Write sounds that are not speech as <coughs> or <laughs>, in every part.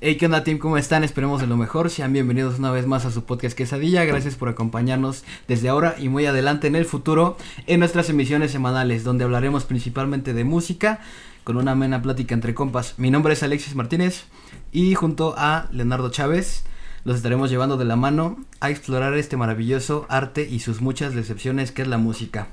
Hey, ¿qué onda, team? ¿Cómo están? Esperemos de lo mejor. Sean bienvenidos una vez más a su podcast Quesadilla. Gracias por acompañarnos desde ahora y muy adelante en el futuro en nuestras emisiones semanales, donde hablaremos principalmente de música con una amena plática entre compas. Mi nombre es Alexis Martínez y junto a Leonardo Chávez los estaremos llevando de la mano a explorar este maravilloso arte y sus muchas decepciones que es la música.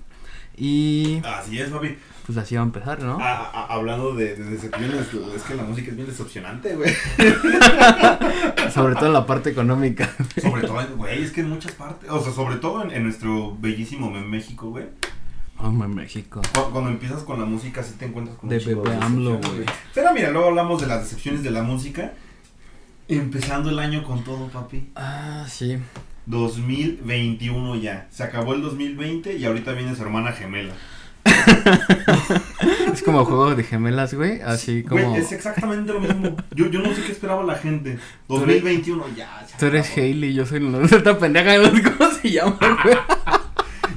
Y Así es, papi. pues así va a empezar, ¿no? A- a- hablando de, de decepciones, es que la música es bien decepcionante, güey. <laughs> Sobre todo en la parte económica. Sobre todo, güey, es que en muchas partes, o sea, sobre todo en, en nuestro bellísimo México, güey. Hombre, México. Cu- Cuando empiezas con la música, sí te encuentras con De Pepe AMLO, güey. Pero mira, luego hablamos de las decepciones de la música. Empezando el año con todo, papi. Ah, sí. 2021 ya. Se acabó el 2020 y ahorita viene su hermana gemela. <laughs> Es como juego de gemelas, güey. Así como. Güey, es exactamente lo mismo. Yo, yo no sé qué esperaba la gente. 2021 ya. se Tú eres acabó. Hailey, yo soy la otra pendeja, no sé cómo se llama, güey. <laughs>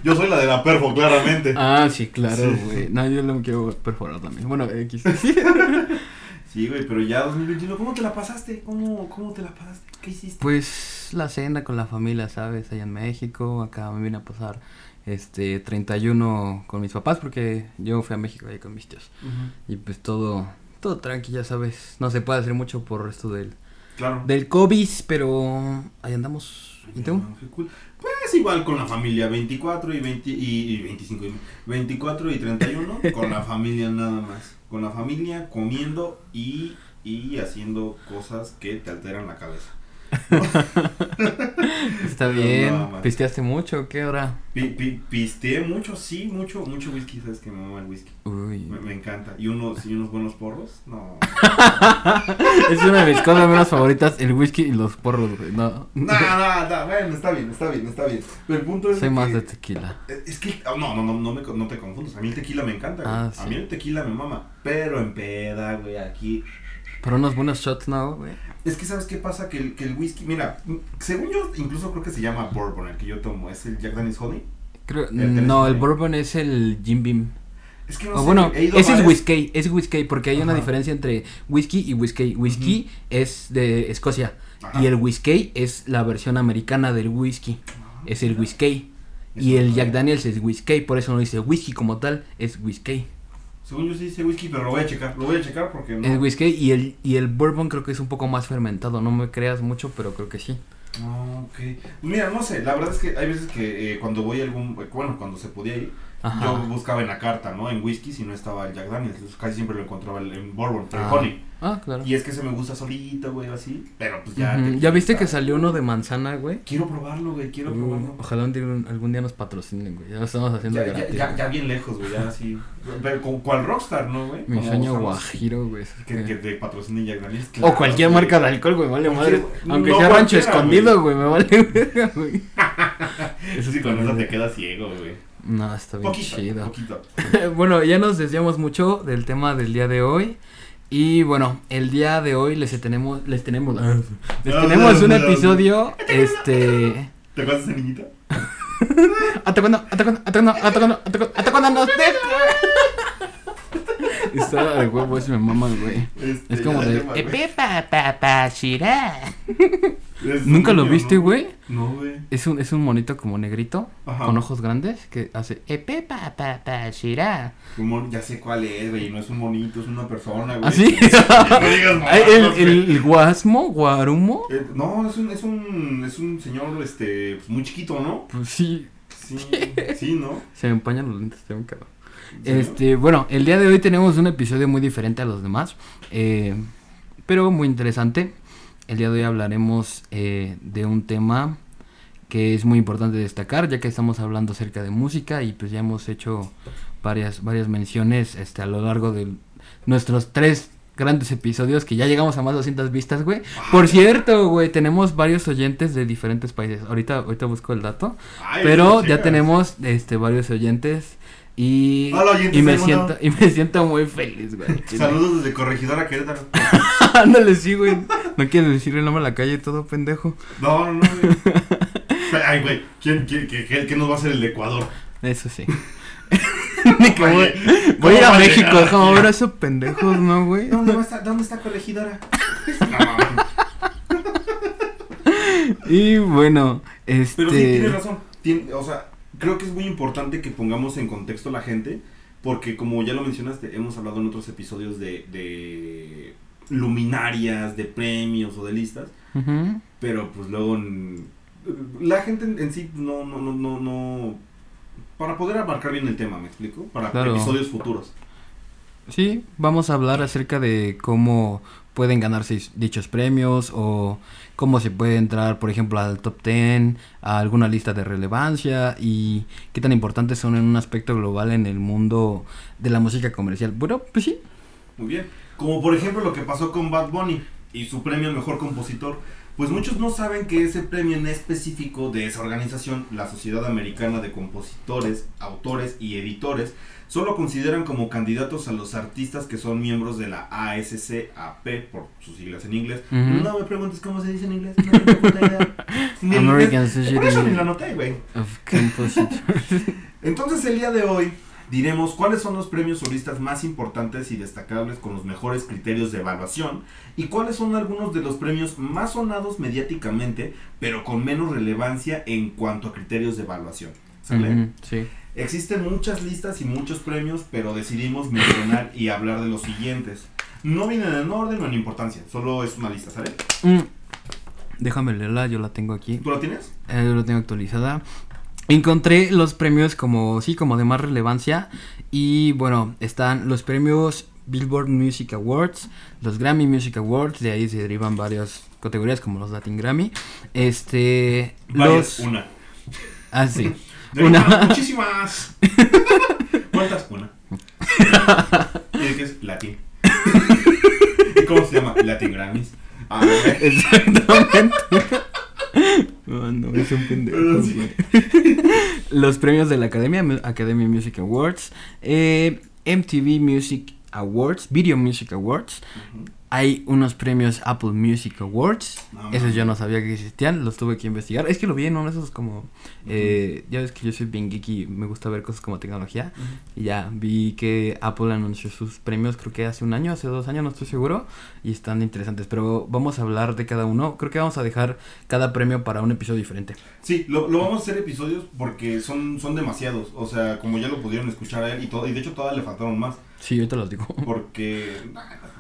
Yo soy la de la perfo, claramente. Ah, sí, claro, Sí. güey. No, yo lo quiero perforar también. Bueno, X. <laughs> Sí, güey, pero ya 2021, ¿cómo te la pasaste? ¿Cómo, cómo te la pasaste? ¿Qué hiciste? Pues la cena con la familia, ¿sabes? Allá en México. Acá me vine a pasar este 31 con mis papás porque yo fui a México ahí con mis tíos. Y pues todo, todo tranqui, ya sabes. No se puede hacer mucho por esto del, Claro. del COVID, pero ahí andamos. ¿Y tú? Qué cool. Pues igual con la familia, 24 y, 20, y, y 25, y 24 y 31, <laughs> con la familia nada más. Con la familia comiendo y, y haciendo cosas que te alteran la cabeza. <laughs> Está bien. ¿Pisteaste mucho o qué hora? Pi, pi- pisteé mucho, sí, mucho, mucho whisky, sabes que me mama el whisky. Uy. Me, me encanta. Y unos, y unos buenos porros, no. <laughs> Es una de mis cosas menos favoritas, el whisky y los porros, güey. No. No, no, no, bueno, está bien, está bien, está bien. Pero el punto es Soy de más que- de tequila. Es que, oh, no, no, no, no, me, no te confundas. A mí el tequila me encanta, güey. Ah, A mí el tequila me mama. Pero en peda, güey, aquí. Pero unos buenos shots, ¿no, güey? Es que, ¿sabes qué pasa? Que el, que el whisky, mira, según yo, incluso creo que se llama bourbon, el que yo tomo. Es el Jack Daniels Honey. Creo, no, el bourbon es el Jim Beam. Es que no o sé, bueno, ese es whisky, es whisky, porque hay una diferencia entre whisky y whisky. Whisky es de Escocia Ajá. y el whisky es la versión americana del whisky. Es el whisky. Y el Jack. Daniels es whisky, por eso no dice whisky como tal, es whisky. Según yo sí dice whisky, pero lo voy a checar. Lo voy a checar porque no. Es whisky y el, y el bourbon creo que es un poco más fermentado, no me creas mucho, pero creo que sí. Ah, ok. Mira, no sé, la verdad es que hay veces que eh, cuando voy a algún. Bueno, cuando se podía ir, Ajá. yo buscaba en la carta, ¿no? En whisky si no estaba el Jack Daniels. Casi siempre lo encontraba en bourbon, el Ah. honey. Ah, claro. Y es que se me gusta solito, güey, así. Pero pues ya. ¿Ya viste que salió uno de manzana, güey? Quiero probarlo, güey, quiero Uh, probarlo. ojalá un día, algún día nos patrocinen, güey. Ya lo estamos haciendo Ya, ya, gratis. ya, güey. ya bien lejos, güey, ya así. Pero con cual rockstar, ¿no, güey? Mi sueño guajiro, güey. Que, que- te patrocine Jack Daniels. O cualquier güey. marca de alcohol, güey, vale madre. Aunque no sea rancho escondido, güey, me vale <laughs> verga, güey. <laughs> Eso sí, con eso te quedas ciego, güey. No, está bien Poquito, chido. poquito. <laughs> bueno, ya nos desviamos mucho del tema del día de hoy. Y bueno, el día de hoy les tenemos, les tenemos, les tenemos un episodio, <laughs> este, ¿Te acuerdas de esa niñita? <laughs> hasta cuando, hasta cuando, hasta cuando, hasta cuando, Historia de huevo, ese me mama, güey. Este, Es como de, ya, güey. "Epe, pa, pa, pa, shira". Es ¿Nunca lo viste, ¿no? güey? No, güey. Es un, es un monito como negrito, Ajá. con ojos grandes, que hace, epe, pa, pa, pa, shira. Ya sé cuál es, güey. No es un monito, es una persona, güey. ¿Ah, sí? <laughs> No digas <laughs> el, el, el guasmo, guarumo. Eh, no, es un, es un, es un señor, este, pues, muy chiquito, ¿no? Pues sí, Sí, sí, ¿no? se me empañan los lentes, tengo que Sí, Este, bueno, el día de hoy tenemos un episodio muy diferente a los demás, eh, pero muy interesante. El día de hoy hablaremos eh, de un tema que es muy importante destacar, ya que estamos hablando acerca de música y pues ya hemos hecho varias, varias menciones este, a lo largo de nuestros tres grandes episodios que ya llegamos a más de 200 vistas, güey. Por cierto, güey, tenemos varios oyentes de diferentes países. Ahorita, ahorita busco el dato. Ay, Pero ya tenemos este varios oyentes y, y me ¿cómo siento y me siento muy feliz, güey. <laughs> Saludos desde Corregidora Querétaro. <laughs> Ándale, sí, güey. No quieres decir el nombre a la calle y todo, pendejo. No, no, no, güey. <laughs> Ay, güey, ¿quién, quién, qué, qué- qué nos va a hacer el de Ecuador? Eso sí. Voy, a ir a ¿cómo va a México, déjame ver a esos pendejos, ¿no, güey? ¿Dónde, va a estar- ¿Dónde está Corregidora? y bueno, este... Pero sí, tienes razón. Tien- o sea, creo que es muy importante que pongamos en contexto a la gente, porque como ya lo mencionaste, hemos hablado en otros episodios de, de luminarias, de premios o de listas, pero pues luego la gente en, en sí no, no, no, no, no... Para poder abarcar bien el tema, ¿me explico? Para Claro. episodios futuros. Sí, vamos a hablar acerca de cómo pueden ganarse dichos premios o cómo se puede entrar, por ejemplo, al top 10, a alguna lista de relevancia y qué tan importantes son en un aspecto global en el mundo de la música comercial. Bueno, pues sí. Muy bien. Como por ejemplo lo que pasó con Bad Bunny y su premio Mejor Compositor. Pues muchos no saben que ese premio en específico de esa organización, la Sociedad Americana de Compositores, Autores y Editores, solo consideran como candidatos a los artistas que son miembros de la ASCAP, por sus siglas en inglés. No me preguntes cómo se dice en inglés. No. <laughs> Ni en American inglés. Por eso ni lo anoté, güey. <laughs> Entonces el día de hoy diremos cuáles son los premios solistas más importantes y destacables con los mejores criterios de evaluación y cuáles son algunos de los premios más sonados mediáticamente pero con menos relevancia en cuanto a criterios de evaluación. ¿Sale? Sí. Existen muchas listas y muchos premios pero decidimos mencionar y hablar de los siguientes. No vienen en orden o en importancia, solo es una lista, ¿sale? Mm. Déjame leerla, yo la tengo aquí. ¿Tú la tienes? Eh, yo lo tengo actualizada. Encontré los premios como, sí, como de más relevancia. Y bueno, están los premios Billboard Music Awards, los Grammy Music Awards, de ahí se derivan varias categorías como los Latin Grammy. Este, Varias, los... una. Ah, sí. <laughs> Una. muchísimas. <laughs> ¿Cuántas? Una. <laughs> ¿Y de qué es? Latin. ¿Y cómo se llama? Latin Grammys. Ah. Exactamente. Oh, no, es un pendejo. Sí. Los premios de la Academia, Academy Music Awards, eh, MTV Music Awards, Video Music Awards. Hay unos premios Apple Music Awards. No, Esos yo no sabía que existían, los tuve que investigar. Es que lo vi en uno de esos como... eh, ya ves que yo soy bien geeky, me gusta ver cosas como tecnología. Y ya vi que Apple anunció sus premios, creo que hace un año, hace dos años, no estoy seguro. Y están interesantes. Pero vamos a hablar de cada uno. Creo que vamos a dejar cada premio para un episodio diferente. Sí, lo, lo vamos a hacer episodios porque son, son demasiados. O sea, como ya lo pudieron escuchar a él y todo. Y de hecho todavía le faltaron más. Sí, ahorita los digo. Porque. <laughs>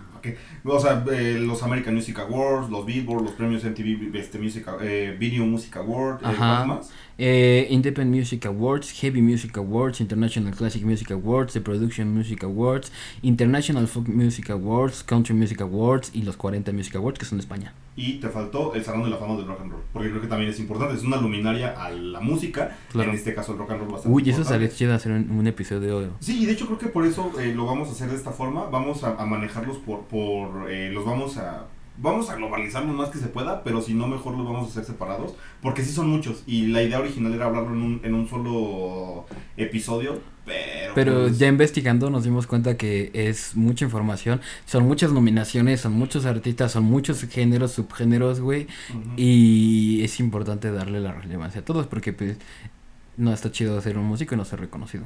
O sea, eh, los American Music Awards, los Billboard, los premios MTV este, Music, eh, Video Music Award, eh, Ajá. ¿cuál más? Eh, Independent Music Awards, Heavy Music Awards, International Classic Music Awards, The Production Music Awards, International Folk Music Awards, Country Music Awards y los 40 Music Awards que son de España. Y te faltó el Salón de la Fama del Rock and Roll, porque creo que también es importante, es una luminaria a la música, Claro. en este caso el rock and roll bastante Uy, eso sale chido hacer un, un episodio. Sí, y de hecho creo que por eso eh, lo vamos a hacer de esta forma, vamos a, a manejarlos por, por eh, los vamos a, vamos a globalizar lo más que se pueda, pero si no mejor los vamos a hacer separados, porque sí son muchos, y la idea original era hablarlo en un, en un solo episodio, pero... Pero pues, ya investigando nos dimos cuenta que es mucha información, son muchas nominaciones, son muchos artistas, son muchos géneros, subgéneros, güey. Y es importante darle la relevancia a todos porque pues no está chido ser un músico y no ser reconocido.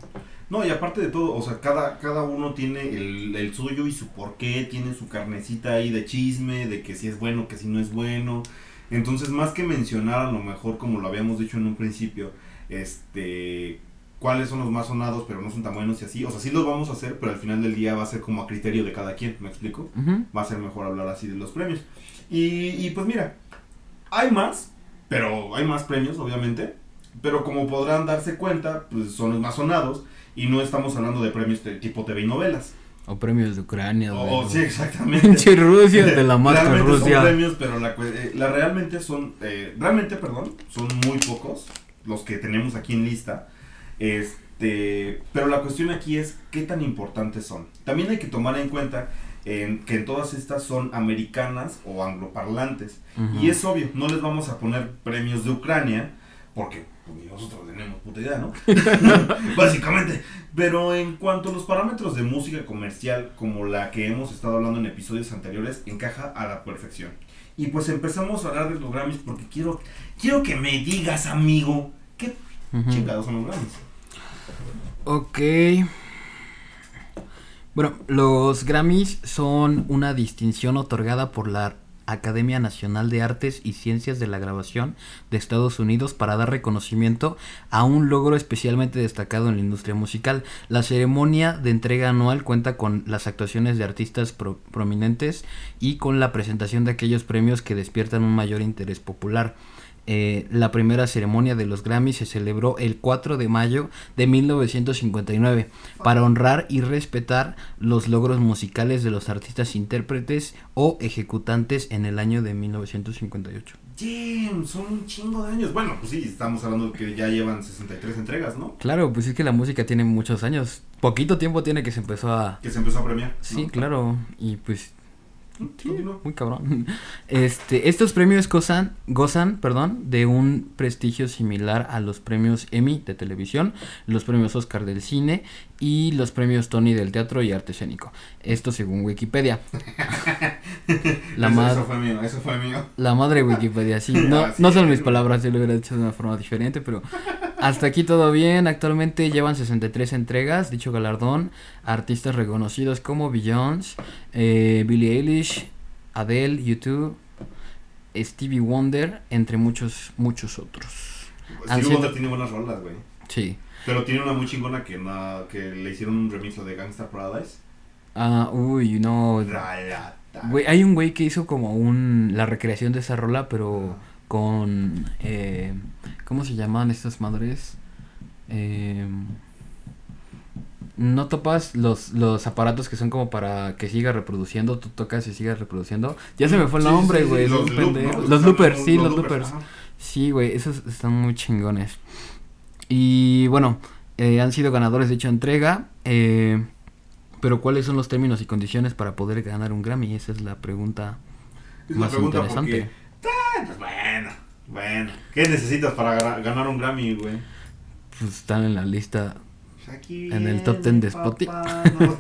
No, y aparte de todo, o sea, cada, cada uno tiene el, el suyo y su porqué, tiene su carnecita ahí de chisme, de que si es bueno, que si no es bueno. Entonces, más que mencionar a lo mejor, como lo habíamos dicho en un principio, este cuáles son los más sonados, pero no son tan buenos y así. O sea, sí los vamos a hacer, pero al final del día va a ser como a criterio de cada quien, ¿me explico? Va a ser mejor hablar así de los premios. Y, y pues mira, hay más, pero hay más premios, obviamente. Pero como podrán darse cuenta, pues son los más sonados. Y no estamos hablando de premios de tipo TV y novelas. O premios de Ucrania. Oh, güey. sí, exactamente. <laughs> Rusia, de la marca realmente Rusia. son premios, pero la, eh, la realmente son, eh, realmente, perdón, son muy pocos los que tenemos aquí en lista. Este, pero la cuestión aquí es qué tan importantes son. También hay que tomar en cuenta en que en todas estas son americanas o angloparlantes. Y es obvio, no les vamos a poner premios de Ucrania, porque ni nosotros tenemos puta idea, ¿no? <laughs> Básicamente. Pero en cuanto a los parámetros de música comercial, como la que hemos estado hablando en episodios anteriores, encaja a la perfección. Y pues empezamos a hablar de los Grammys porque quiero, quiero que me digas, amigo, ¿qué chingados son los Grammys? Ok. Bueno, los Grammys son una distinción otorgada por la Academia Nacional de Artes y Ciencias de la Grabación de Estados Unidos para dar reconocimiento a un logro especialmente destacado en la industria musical. La ceremonia de entrega anual cuenta con las actuaciones de artistas pro- prominentes y con la presentación de aquellos premios que despiertan un mayor interés popular. Eh, la primera ceremonia de los Grammy se celebró el 4 de mayo de 1959 para honrar y respetar los logros musicales de los artistas intérpretes o ejecutantes en el año de 1958. Damn, son un chingo de años. Bueno, pues sí, estamos hablando de que ya llevan 63 entregas, ¿no? Claro, pues es que la música tiene muchos años. Poquito tiempo tiene que se empezó a... Que se empezó a premiar. ¿no? Sí, claro. Y pues Sí, muy cabrón. <laughs> Este, estos premios gozan, gozan, perdón, de un prestigio similar a los premios Emmy de televisión, los premios Oscar del cine y los premios Tony del teatro y arte escénico. Esto según Wikipedia. <laughs> La, eso, eso fue mío, eso fue mío. la madre Wikipedia, sí. <laughs> No, Ah, no son mis palabras, yo lo hubiera dicho de una forma diferente, pero hasta aquí todo bien. Actualmente llevan 63 entregas, dicho galardón. Artistas reconocidos como Beyoncé, eh, Billie Eilish, Adele, YouTube, Stevie Wonder, entre muchos, muchos otros. Han Stevie Wonder tiene buenas rolas, güey. Sí. Pero tiene una muy chingona que, que le hicieron un remix de Gangsta Paradise. Ah, uy, no. Güey, hay un güey que hizo como un la recreación de esa rola, pero con eh, ¿cómo se llaman estas madres? Eh, no topas los, los aparatos que son como para que siga reproduciendo, tú tocas y sigas reproduciendo. Ya se me fue el sí, nombre, sí, güey, sí, los un loop, pendejo. ¿no? Los loopers, sí, los loopers, loopers. Sí, güey, esos están muy chingones. Y bueno, eh, han sido ganadores de dicha entrega. eh, pero ¿cuáles son los términos y condiciones para poder ganar un Grammy? Esa es la pregunta Es más pregunta interesante. porque... Ah, pues bueno, bueno. ¿Qué necesitas para ganar un Grammy, güey? Pues están en la lista. Aquí En el top 10 de no.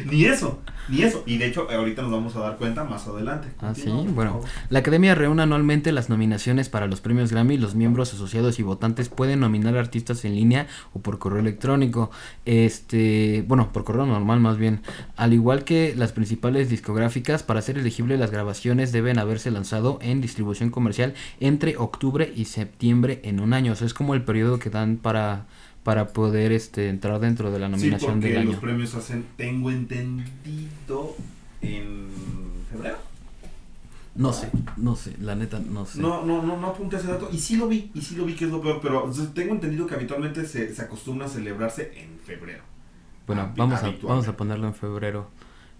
<laughs> ni eso, ni eso. Y de hecho, ahorita nos vamos a dar cuenta más adelante. Ah, sí, bueno. La Academia reúne anualmente las nominaciones para los premios Grammy. Los miembros asociados y votantes pueden nominar artistas en línea o por correo electrónico. Este, bueno, por correo normal más bien. Al igual que las principales discográficas, para ser elegible las grabaciones deben haberse lanzado en distribución comercial entre octubre y septiembre en un año. O sea, es como el periodo que dan para para poder este entrar dentro de la Sí, nominación porque del los año. premios hacen, tengo entendido, en febrero. No sé, no sé, la neta no sé. No, no, no, no apunté ese dato. Y sí lo vi, y sí lo vi que es lo peor, pero tengo entendido que habitualmente se, se acostumbra a celebrarse en febrero. Bueno, vamos a, vamos a ponerlo en febrero.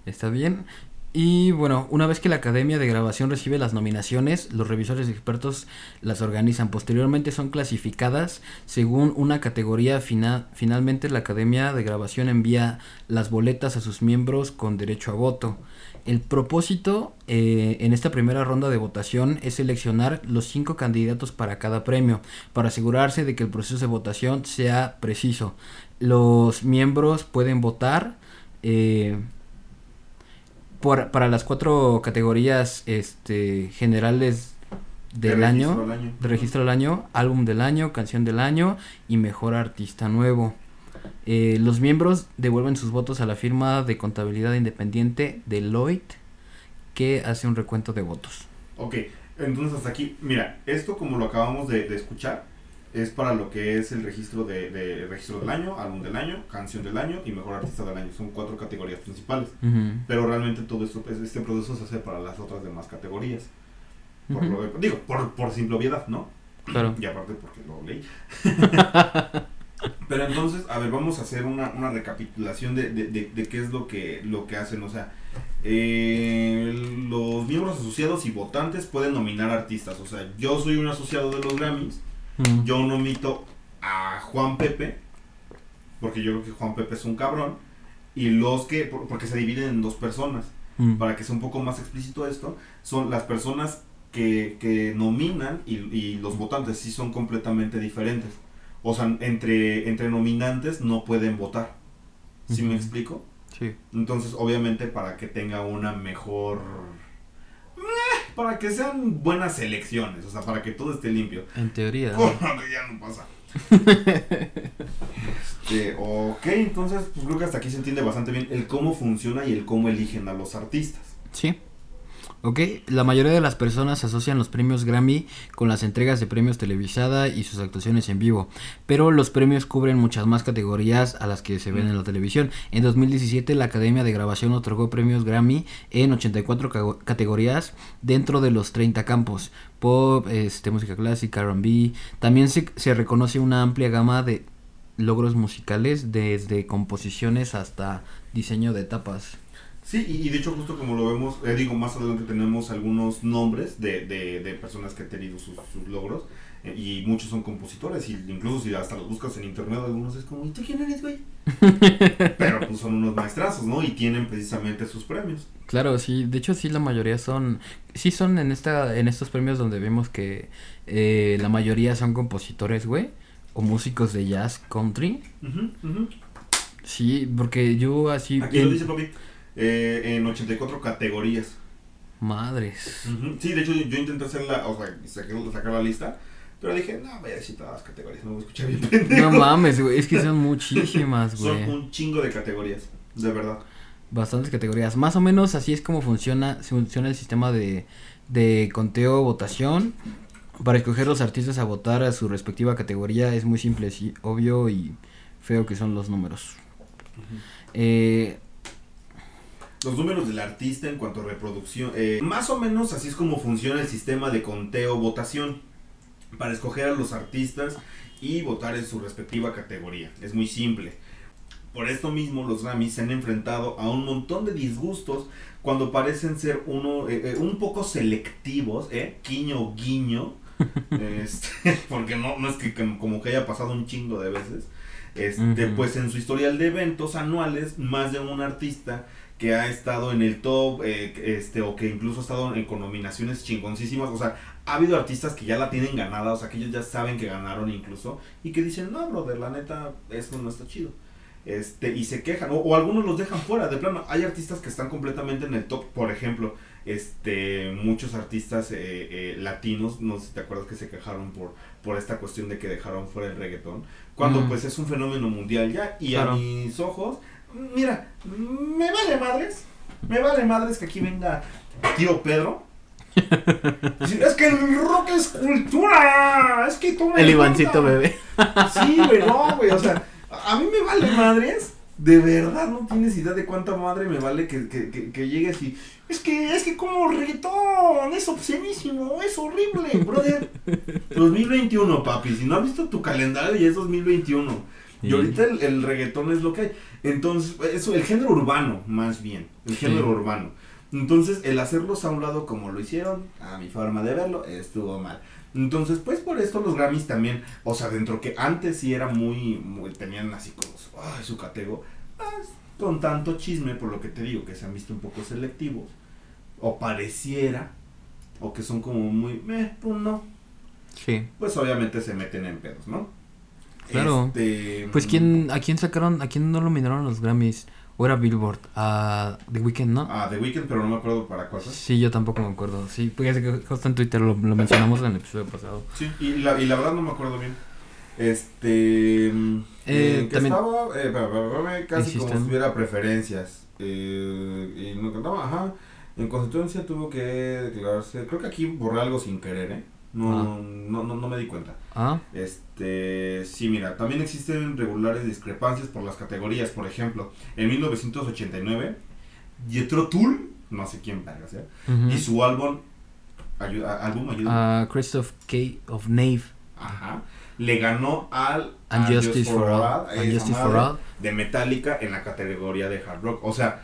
Está bien. Y bueno, una vez que la Academia de Grabación recibe las nominaciones, los revisores expertos las organizan. Posteriormente son clasificadas según una categoría final. Finalmente la Academia de Grabación envía las boletas a sus miembros con derecho a voto. El propósito eh, en esta primera ronda de votación es seleccionar los cinco candidatos para cada premio, para asegurarse de que el proceso de votación sea preciso. Los miembros pueden votar eh, por- para las cuatro categorías este, generales del De año, registro al año. de registro del año, álbum del año, canción del año y mejor artista nuevo. Eh, los miembros devuelven sus votos a la firma de contabilidad independiente Deloitte que hace un recuento de votos. Ok, entonces hasta aquí, mira, esto como lo acabamos de, de escuchar, es para lo que es el registro de, de registro del año, álbum del año, canción del año y mejor artista del año. Son cuatro categorías principales. Ujú. Pero realmente todo esto, este proceso se hace para las otras demás categorías. Por Ujú. lo de- digo, por, por simple obviedad, ¿no? Claro. Y aparte porque lo leí. <laughs> Pero entonces, a ver, vamos a hacer una, una recapitulación de, de, de- de qué es lo que, lo que hacen. O sea, eh, los miembros asociados y votantes pueden nominar artistas. O sea, yo soy un asociado de los Grammys. Ujú. Yo nomito a Juan Pepe. Porque yo creo que Juan Pepe es un cabrón. Y los que, por- porque se dividen en dos personas para que sea un poco más explícito esto, son las personas que, que nominan y, y los votantes sí son completamente diferentes. O sea, entre, entre nominantes no pueden votar. ¿Sí me explico? Sí. Entonces, obviamente, para que tenga una mejor... Para que sean buenas elecciones, o sea, para que todo esté limpio. En teoría. <laughs> Que ya no pasa. <laughs> Este, ok, entonces pues creo que hasta aquí se entiende bastante bien el cómo funciona y el cómo eligen a los artistas. Sí. ¿Ok? La mayoría de las personas asocian los premios Grammy con las entregas de premios televisión y sus actuaciones en vivo, pero los premios cubren muchas más categorías a las que se ven en la televisión. En 2017 la Academia de Grabación otorgó premios Grammy en 84 categorías dentro de los 30 campos, pop, este, música clásica, R&B. También se, se reconoce una amplia gama de logros musicales desde composiciones hasta diseño de tapas. Sí, y, de hecho justo como lo vemos, eh, digo, más adelante tenemos algunos nombres de, de, de personas que han tenido sus, sus logros. Eh, y muchos son compositores, y incluso si hasta los buscas en internet, algunos es como, ¿y tú quién eres, güey? <laughs> Pero pues son unos maestrazos, ¿no? Y tienen precisamente sus premios. Claro, sí, de hecho sí la mayoría son, sí son en esta, en estos premios donde vemos que eh, la mayoría son compositores, güey, o músicos de jazz country. Sí, porque yo así... Aquí lo dice papi. Eh, en 84 categorías. Madres. Sí, de hecho yo, intenté hacer la, o sea, sacar, la lista, pero dije, no, voy a decir todas las categorías, no voy a escuchar bien. No mames, güey, es que son <laughs> muchísimas, güey. Son un chingo de categorías, de verdad. Bastantes categorías. Más o menos así es como funciona, funciona el sistema de, de conteo, votación. Para escoger los artistas a votar a su respectiva categoría es muy simple, sí, obvio y feo que son los números. eh, los números del artista en cuanto a reproducción. Eh, más o menos así es como funciona el sistema de conteo-votación para escoger a los artistas y votar en su respectiva categoría. Es muy simple. Por esto mismo los Grammys se han enfrentado a un montón de disgustos cuando parecen ser uno eh, eh, un poco selectivos, ¿eh? Guiño, guiño. <laughs> este, <laughs> porque no, no es que como que haya pasado un chingo de veces. Este, Pues en su historial de eventos anuales, más de un artista que ha estado en el top, eh, este, o que incluso ha estado en, con nominaciones chingoncísimas. O sea, ha habido artistas que ya la tienen ganada, o sea, que ellos ya saben que ganaron incluso, y que dicen, no, brother, la neta, eso no está chido. Este, y se quejan, o, algunos los dejan fuera, de plano, hay artistas que están completamente en el top, por ejemplo, este, muchos artistas eh, eh, latinos, no sé si te acuerdas que se quejaron por, por esta cuestión de que dejaron fuera el reggaetón, cuando pues es un fenómeno mundial ya, y a mis ojos, Mira, me vale madres. Me vale madres que aquí venga tío Pedro. <laughs> es que el rock es cultura. Es que tú El Ivancito bebé. Sí, güey, no, güey. O sea, a mí me vale madres. De verdad no tienes idea de cuánta madre me vale que, que, que, que llegues y. Es que, es que como reggaetón, es obscenísimo, es horrible, brother. 2021, papi. Si no has visto tu calendario, ya es 2021. Y ahorita el, reggaetón es lo que hay. Entonces, eso, el género urbano, más bien. El género urbano. Entonces, el hacerlos a un lado como lo hicieron, a mi forma de verlo, estuvo mal. Entonces, pues por esto los Grammys también, o sea, dentro que antes sí era muy, muy tenían así como su catego, pues, con tanto chisme, por lo que te digo, que se han visto un poco selectivos, o pareciera, o que son como muy, meh, pues no. Sí. Pues obviamente se meten en pedos, ¿no? Claro. Este, pues quién, ¿a quién sacaron, a quién no lo nominaron los Grammys? ¿O era Billboard? A The Weeknd, ¿no? A The Weeknd, pero no me acuerdo para cuál Sí, yo tampoco me acuerdo. Sí, porque justo en Twitter lo, lo mencionamos en el episodio pasado. Sí, y la, y la verdad no me acuerdo bien. Este. Eh, eh también. Estaba, eh, casi como si hubiera preferencias. Eh, y no cantaba, ajá. En consecuencia tuvo que declararse. Creo que aquí borré algo sin querer, ¿eh? No, ah. no, no, no, me di cuenta. Ah. Este, sí, mira, también existen regulares discrepancias por las categorías. Por ejemplo, en 1989, Jethro Tull, no sé quién verga sea, y su álbum, ayuda, álbum ayuda. Christoph K. of Nave. Ajá. Le ganó al And Justice for All, for All de Metallica en la categoría de hard rock. O sea,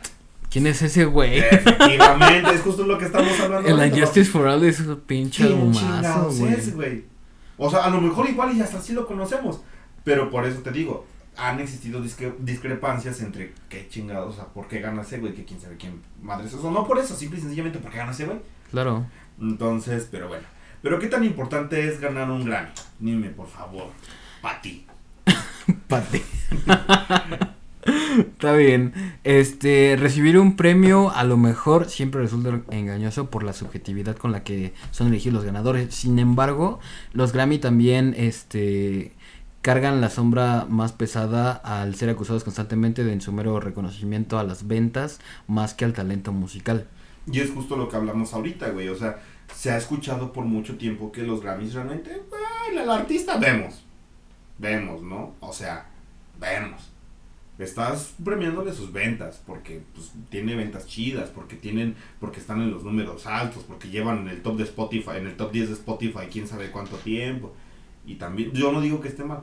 ¿Quién es ese güey? Efectivamente, es justo lo que estamos hablando. El Injustice for All es un pinche humazo, güey. O sea, a lo mejor igual y hasta así lo conocemos. Pero por eso te digo, han existido discrepancias entre qué chingados, o sea, por qué gana ese güey, que quién sabe quién madre es eso. No por eso, simple y sencillamente porque gana ese güey. Claro. Entonces, pero bueno. Pero qué tan importante es ganar un Grammy? Dime, por favor. Pa' ti. <laughs> <laughs> Está bien. Este, recibir un premio a lo mejor siempre resulta engañoso por la subjetividad con la que son elegidos los ganadores. Sin embargo, los Grammy también este cargan la sombra más pesada al ser acusados constantemente de en su mero reconocimiento a las ventas más que al talento musical. Y es justo lo que hablamos ahorita, güey. O sea, se ha escuchado por mucho tiempo que los Grammys realmente, el artista vemos. Vemos, ¿no? O sea, vemos. Estás premiándole sus ventas porque pues, tiene ventas chidas, porque tienen porque están en los números altos, porque llevan en el top de Spotify, en el top 10 de Spotify, quién sabe cuánto tiempo. Y también yo no digo que esté mal.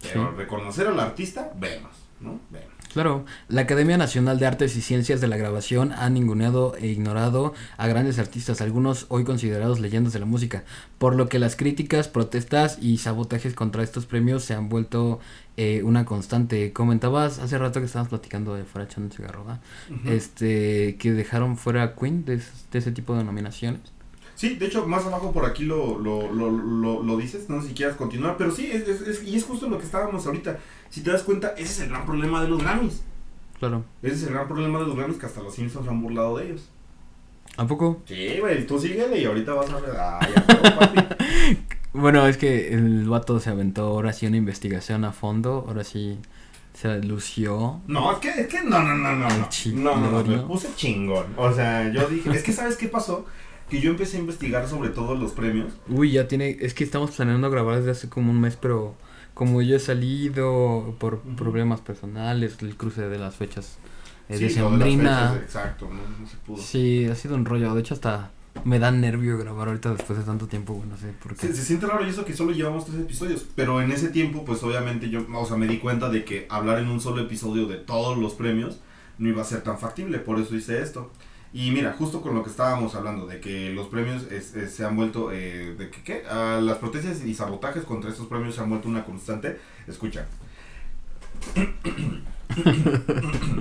Pero Sí. reconocer al artista, vemos, ¿no? Vemos. Claro, la Academia Nacional de Artes y Ciencias de la Grabación ha ninguneado e ignorado a grandes artistas, algunos hoy considerados leyendas de la música, por lo que las críticas, protestas y sabotajes contra estos premios se han vuelto eh, una constante. Comentabas hace rato que estábamos platicando de fuera echando cigarro, ¿verdad? este, que dejaron fuera a Queen de, es- de ese tipo de nominaciones. Sí, de hecho, más abajo por aquí lo, lo, lo, lo, lo dices, no sé si quieras continuar, pero sí, es, es- es- y es justo lo que estábamos ahorita. Si te das cuenta, ese es el gran problema de los Grammys. Claro. Ese es el gran problema de los Grammys, que hasta los Simpsons se han burlado de ellos. ¿A poco? Sí, güey, tú síguele y ahorita vas a ver. Ah, <laughs> ya, pero, papi. Bueno, es que el vato se aventó ahora sí una investigación a fondo, ahora sí se lució. No, es que, es que no, no, no, no, no. No, no, no, me puse chingón. O sea, yo dije, es que ¿sabes qué pasó? Que yo empecé a investigar sobre todos los premios. Uy, ya tiene, es que estamos planeando grabar desde hace como un mes, pero como yo he salido por problemas personales, el cruce de las fechas eh, Sí, lo de las fechas, exacto, no, no se pudo. Sí, ha sido un rollo. De hecho, hasta me da nervio grabar ahorita después de tanto tiempo, güey, no sé por qué. Se, se siente raro y eso que solo llevamos tres episodios, pero en ese tiempo pues obviamente yo, o sea, me di cuenta de que hablar en un solo episodio de todos los premios no iba a ser tan factible, por eso hice esto. Y mira, justo con lo que estábamos hablando, de que los premios es- es- se han vuelto, eh, de que ¿qué? Ah, las protestas y sabotajes contra estos premios se han vuelto una constante. Escucha. <coughs>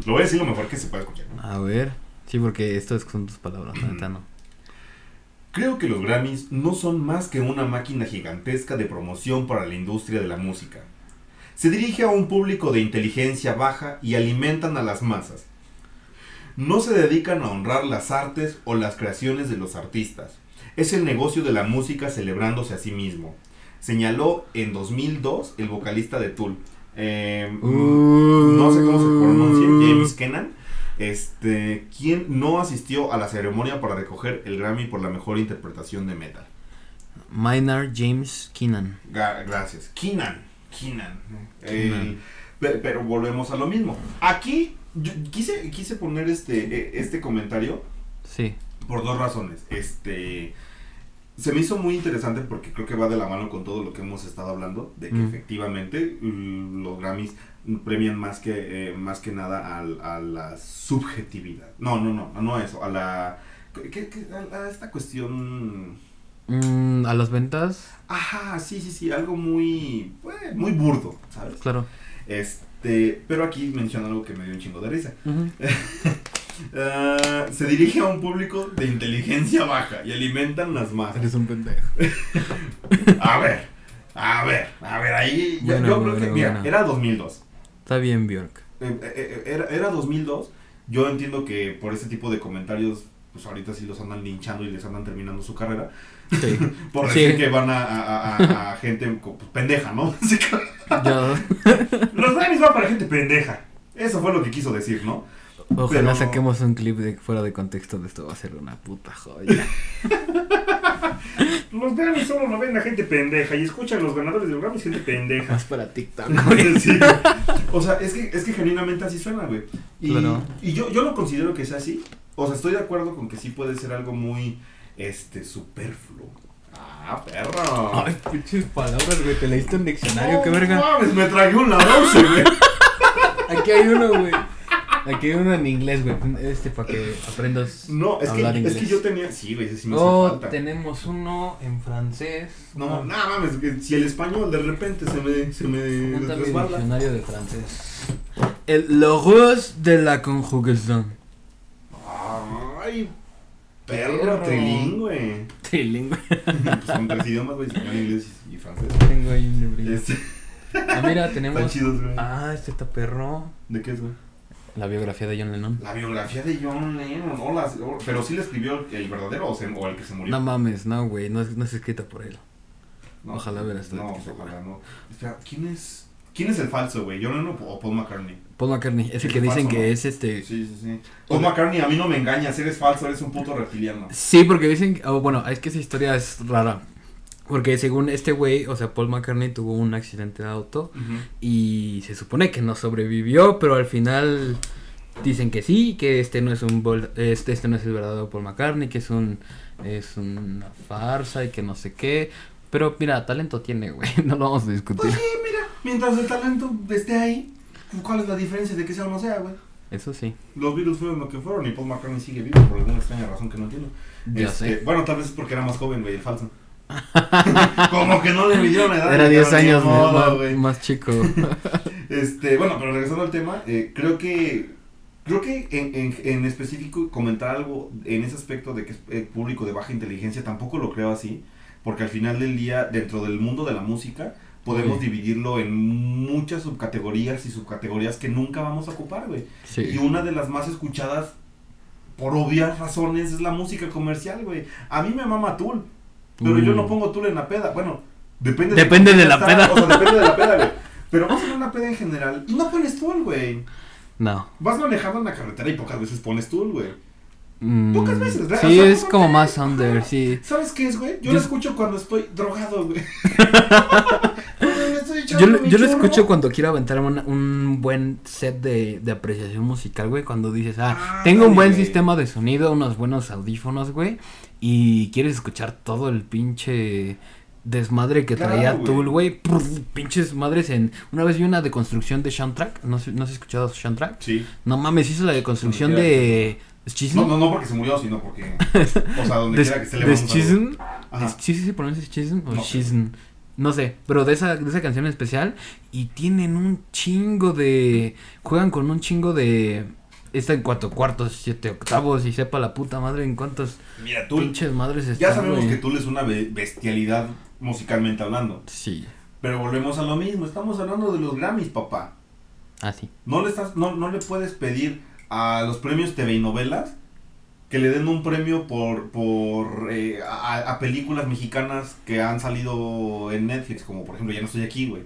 lo voy a decir lo mejor que se puede escuchar. A ver, sí, porque esto es- son tus palabras, la neta no. Creo que los Grammys no son más que una máquina gigantesca de promoción para la industria de la música. Se dirige a un público de inteligencia baja y alimentan a las masas. No se dedican a honrar las artes o las creaciones de los artistas. Es el negocio de la música celebrándose a sí mismo. Señaló en 2002 el vocalista de Tool. Eh, no sé cómo se pronuncia, James Kennan, este, quien no asistió a la ceremonia para recoger el Grammy por la mejor interpretación de metal. Maynard James Keenan. Ga- gracias. Keenan, Keenan. Pe- pero volvemos a lo mismo. Aquí yo quise, quise poner este, eh, este comentario Sí, por dos razones. Este se me hizo muy interesante porque creo que va de la mano con todo lo que hemos estado hablando, de que Mm. efectivamente los Grammys premian más que eh, más que nada al- a, la subjetividad. No, no, no, no eso, a la ¿qué- qué- a, a esta cuestión Mm, a las ventas, Ajá, sí, sí, sí, algo muy pues, muy burdo, ¿sabes? claro. Este, pero aquí menciona algo que me dio un chingo de risa. <laughs> Ah, se dirige a un público de inteligencia baja y alimentan las masas. Eres un pendejo. <laughs> A ver, a ver, a ver, ahí yo, Bueno, yo creo bueno, que, mira, bueno. era 2002. Está bien, Bjork. Eh, eh, eh, era, era 2002. Yo entiendo que por ese tipo de comentarios, pues ahorita sí los andan linchando y les andan terminando su carrera. Sí. <laughs> Por Sí. decir que van a, a- a- a gente pues, pendeja, ¿no? <laughs> Yo, <laughs> los Grammys van para gente pendeja. Eso fue lo que quiso decir, ¿no? ojalá Pero- saquemos un clip de fuera de contexto de esto. Va a ser una puta joya. <laughs> Los Grammys solo lo ven a gente pendeja y escuchan los ganadores de los Grammys gente pendeja. Más para TikTok, <laughs> güey. Sí. O sea, es que, es que genuinamente así suena, güey. Y, Claro. y yo, yo lo considero que sea así. O sea, estoy de acuerdo con que sí puede ser algo muy, este, superfluo. Ah, perro. Ay, pinches palabras, güey. Te leíste un diccionario, qué No verga. mames, me tragué un ladroche, güey. <laughs> Aquí hay uno, güey. Aquí hay uno en inglés, güey. Este para que aprendas. No, es que, Hablar es inglés. que yo tenía. Sí, güey, ese sí me hace Oh, falta. tenemos uno en francés. No, nada mames, que si el español de repente se me, se me Apúntame el resbala. diccionario de francés. El logos de la conjugación. Ay, perro, Perro. trilingüe. Trilingüe. <laughs> pues son tres idiomas, güey, español, inglés y francés. Tengo ahí un librillo. Este, Ah, mira, están tenemos. chidos, güey. Ah, este está perro. ¿De qué es, güey? La biografía de John Lennon. La biografía de John Lennon, no, las- pero sí le escribió el verdadero o, se- o el que se murió. No mames, no, güey. No es, no es escrita por él. No, ojalá hubiera estado No, ojalá no. Espera, ¿quién es? ¿Quién es el falso, güey? ¿John Lennon o Paul McCartney? Paul McCartney, es el que dicen falso, que ¿no? es este... Sí, sí, sí. Paul McCartney, a mí no me engañas, eres falso, eres un puto reptiliano. Sí, porque dicen, oh, bueno, es que esa historia es rara. Porque según este güey, o sea, Paul McCartney tuvo un accidente de auto y se supone que no sobrevivió, pero al final dicen que sí, que este no es un este, este no es el verdadero Paul McCartney, que es un es una farsa y que no sé qué. Pero mira, talento tiene, güey, <laughs> no lo vamos a discutir. Pues sí, mira, mientras el talento esté ahí, ¿cuál es la diferencia de que sea o no sea, güey? Eso sí. Los Beatles fueron lo que fueron y Paul McCartney sigue vivo por alguna extraña razón que no entiendo. Ya Este, sé. Bueno, tal vez es porque era más joven, güey, el falso. <laughs> Como que no le midieron edad. Era ni 10 ni años modo, más, más chico. <laughs> Este, bueno, pero regresando al tema, eh, creo que creo que en, en, en específico comentar algo en ese aspecto de que es eh, público de baja inteligencia tampoco lo creo así, porque al final del día dentro del mundo de la música podemos Sí. dividirlo en muchas subcategorías y subcategorías que nunca vamos a ocupar, güey. Y una de las más escuchadas por obvias razones es la música comercial, güey. A mí me mama Tool, pero yo Mm. no pongo Tool en la peda. Bueno, depende Depende de la peda. O sea, depende de la peda, güey. <laughs> Pero vas en una peda en general y no pones Tool, güey. No. Vas manejando en la carretera y pocas veces pones Tool, güey. Mm, Pocas veces, ¿verdad? Sí, O sea, es ¿por como más under, sí. ¿Sabes qué es, güey? Yo, Yo- lo escucho cuando estoy drogado, güey. <laughs> Yo, lo- yo escucho cuando quiero aventar un, un buen set de, de apreciación musical, güey. Cuando dices, ah, Ah, tengo un buen güey. sistema de sonido, unos buenos audífonos, güey. Y quieres escuchar todo el pinche desmadre que Claro, traía güey. Tool, güey. Pinches madres en... Una vez vi una deconstrucción de Soundtrack. ¿No, sé- no has escuchado Soundtrack? Sí. No mames, hizo la deconstrucción de... Schism. No, no, no porque se murió, sino porque. O sea, donde <laughs> de, quiera que esté le de Schism. ¿Sí, sí se pronuncia Schism o No. Schism? No sé, pero de esa, de esa canción en especial. Y tienen un chingo de. Juegan con un chingo de. Está en cuatro cuartos, siete octavos. Y sepa la puta madre en cuántos Mira, tú. pinches madres están. Ya sabemos güey. que Tool es una be- bestialidad musicalmente hablando. Sí, Pero volvemos a lo mismo. Estamos hablando de los Grammys, papá. así. No le, estás, no, no le puedes pedir a los premios TV y novelas que le den un premio por, por eh, a, a películas mexicanas que han salido en Netflix, como por ejemplo Ya no estoy aquí, güey.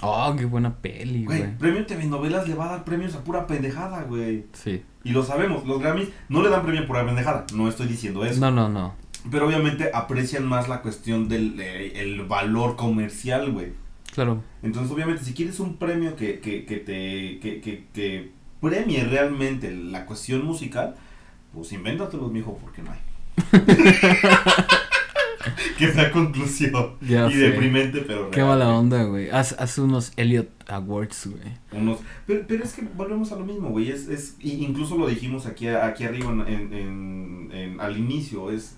Oh, qué buena peli, güey. Güey, premio TV novelas le va a dar premios a pura pendejada, güey. Sí. Y lo sabemos, los Grammys no le dan premio por pura pendejada, no estoy diciendo eso. No, no, no. Pero obviamente aprecian más la cuestión del eh, el valor comercial, güey. Claro. Entonces, obviamente, si quieres un premio que, que, que te que, que, que premie realmente la cuestión musical, pues invéntatelos, mijo, porque no hay. <laughs> <laughs> que sea conclusión. Ya y sé. deprimente, pero Qué real, mala güey. onda, güey. Haz, haz unos Elliot Awards, güey. Unos, pero, pero es que volvemos a lo mismo, güey. Es, es, incluso lo dijimos aquí, aquí arriba en, en- en- en- al inicio. Es,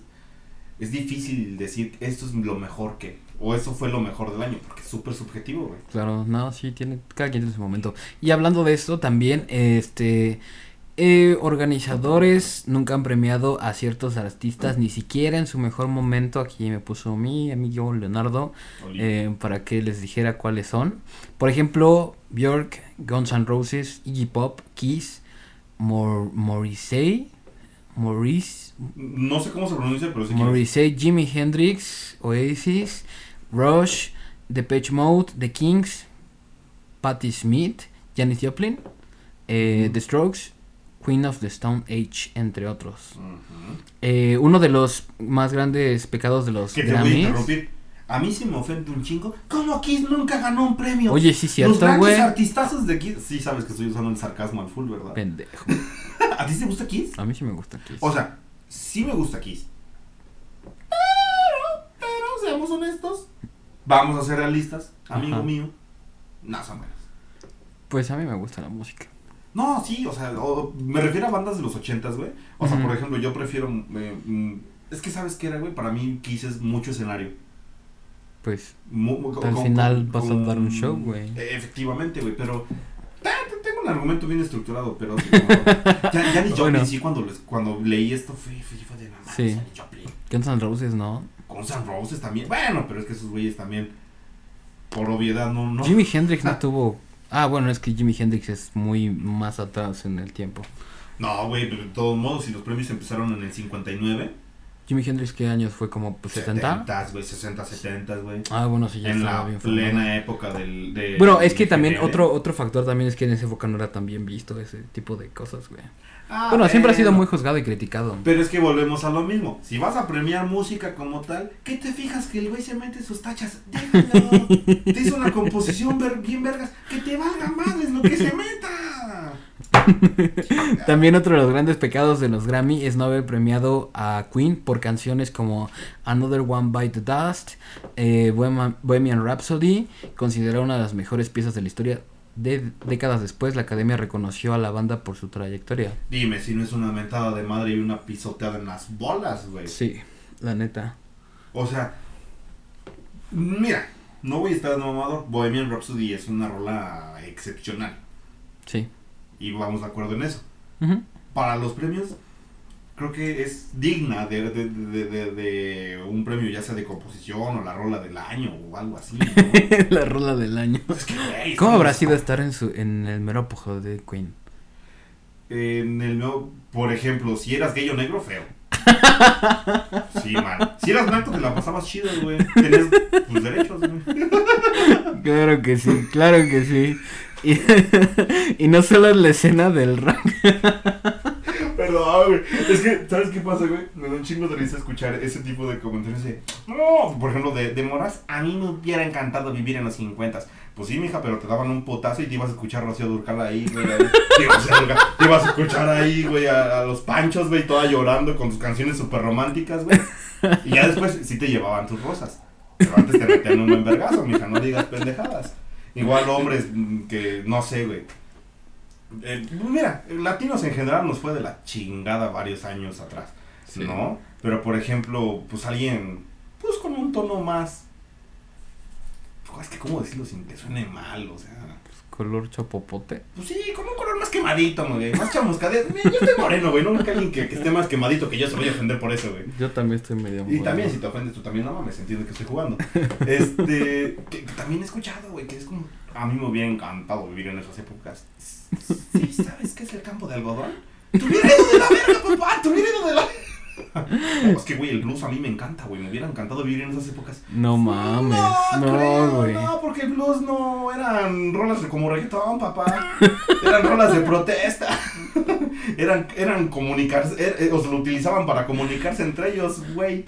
es difícil decir esto es lo mejor que. O eso fue lo mejor del año, porque es súper subjetivo, güey. Claro, no, sí, tiene, cada quien tiene su momento. Y hablando de esto, también, este, eh, organizadores nunca han premiado a ciertos artistas, ni siquiera en su mejor momento. Aquí me puso mi amigo Leonardo eh, para que les dijera cuáles son. Por ejemplo, Björk, Guns N' Roses, Iggy Pop, Kiss, Mor Morrissey, Maurice, No sé cómo se pronuncia, pero sí. Morrissey, Jimi Hendrix, Oasis, Rush, Depeche Mode, The Kings, Patti Smith, Janis Joplin, eh. The Strokes, Queen of the Stone Age, entre otros. Ujú. Eh, uno de los más grandes pecados de los Que te voy a Grammys. interrumpir. A mí sí me ofende un chingo. ¿Cómo Kiss nunca ganó un premio? Oye, sí, Los cierto, grandes güey. artistazos de Kiss. Sí, sabes que estoy usando el sarcasmo al full, ¿verdad? Pendejo. <laughs> ¿A ti te gusta Kiss? A mí sí me gusta Kiss. O sea, sí me gusta Kiss. Pero, pero, seamos honestos. Vamos a ser realistas, amigo Ajá. mío. No son buenas. pues a mí me gusta la música. No, sí, o sea, o- me refiero a bandas de los ochentas, güey. O sea, por ejemplo, yo prefiero... eh, mm, es que, ¿sabes qué era, güey? Para mí Kiss es mucho escenario. Pues Mu- Al con- final con- vas a dar un show, güey. Efectivamente, güey, pero... Tengo un argumento bien estructurado, pero... como- <laughs> ya, ya ni Joplin, Bueno. sí, cuando, les- cuando leí esto fue, fue, fue de la madre, Sí. Janis Joplin. Guns N' Roses, ¿no? Con San Roses también. Bueno, pero es que esos güeyes también, por obviedad, no... no Jimi Hendrix no tuvo... Ah, bueno, es que Jimi Hendrix es muy más atrás en el tiempo. No, güey, pero de todos modos, si los premios empezaron en el 59, Jimi Hendrix, ¿qué años fue? ¿Como pues, 70? 70, güey, 60, 70, güey. Ah, bueno, sí, ya en estaba la bien formado. plena época del... De, Bueno, es que también otro otro factor también es que en esa época no era tan bien visto ese tipo de cosas, güey. Ah, bueno, siempre ha sido muy juzgado y criticado. Pero es que volvemos a lo mismo. Si vas a premiar música como tal, ¿qué te fijas que el güey se mete sus tachas? Déjalo. te hizo una composición ver- bien vergas. Que te valga madres lo que se meta. <laughs> También otro de los grandes pecados de los Grammy es no haber premiado a Queen por canciones como Another One Bite the Dust, eh, Bohemian, Bohemian Rhapsody, considerada una de las mejores piezas de la historia. De décadas después, la academia reconoció a la banda por su trayectoria. Dime si no es una mentada de madre y una pisoteada en las bolas, güey. Sí, la neta. O sea, mira, no voy a estar de mamador. Bohemian Rhapsody es una rola excepcional. Sí. Y vamos de acuerdo en eso. Para los premios creo que es digna de, de, de, de- un premio ya sea de composición o la rola del año o algo así. ¿no? <laughs> la rola del año. Es que, güey, ¿Cómo habrá sido estar en su en el mero apogeo de Queen? En el nuevo, por ejemplo, si eras gay o negro, feo. Sí, man. Si eras blanco, te la pasabas chido, güey. Tenías tus derechos, güey. <laughs> Claro que sí, claro que sí. Y, <laughs> y no solo es la escena del rock. Perdón, güey. Es que, ¿sabes qué pasa, güey? Me da un chingo de risa escuchar ese tipo de comentarios de, no, por ejemplo, de, de Moras, a mí me hubiera encantado vivir en los 50. Pues sí, mija, pero te daban un potazo y te ibas a escuchar Rocío Durcal ahí, güey. Te ibas a, escuchar ahí, güey, a, los panchos, güey, toda llorando con tus canciones súper románticas, güey. Y ya después sí te llevaban tus rosas. Pero antes te metían un buen vergazo, mija, no digas pendejadas. Igual hombres mm, que, no sé, güey. Eh, mira, latinos en general nos fue de la chingada varios años atrás, Sí. ¿no? Pero por ejemplo, pues alguien, pues con un tono más... Es que, ¿cómo decirlo sin que suene mal? O sea... Color chapopote. Pues sí, con un color más quemadito, güey. Más chamuscadito. Yo estoy moreno, güey. No que alguien que, que esté más quemadito que yo se vaya a ofender por eso, güey. Yo también estoy medio Y moreno. también si te ofendes tú también, no mames, entiendo que estoy jugando. Este, que, que también he escuchado, güey, que es como... A mí me hubiera encantado vivir en esas épocas. <laughs> Sí, ¿sabes qué es el campo de algodón? ¡Te hubiera ido de la verga, papá! ¡Te hubiera ido de la... No, <laughs> es que, güey, el blues a mí me encanta, güey. Me hubiera encantado vivir en esas épocas. No mames, no, creo, güey. No, porque el blues no eran rolas de como reggaetón, papá. <laughs> Eran rolas de protesta. <laughs> Eran, eran comunicarse, er- eh, lo utilizaban para comunicarse entre ellos, güey.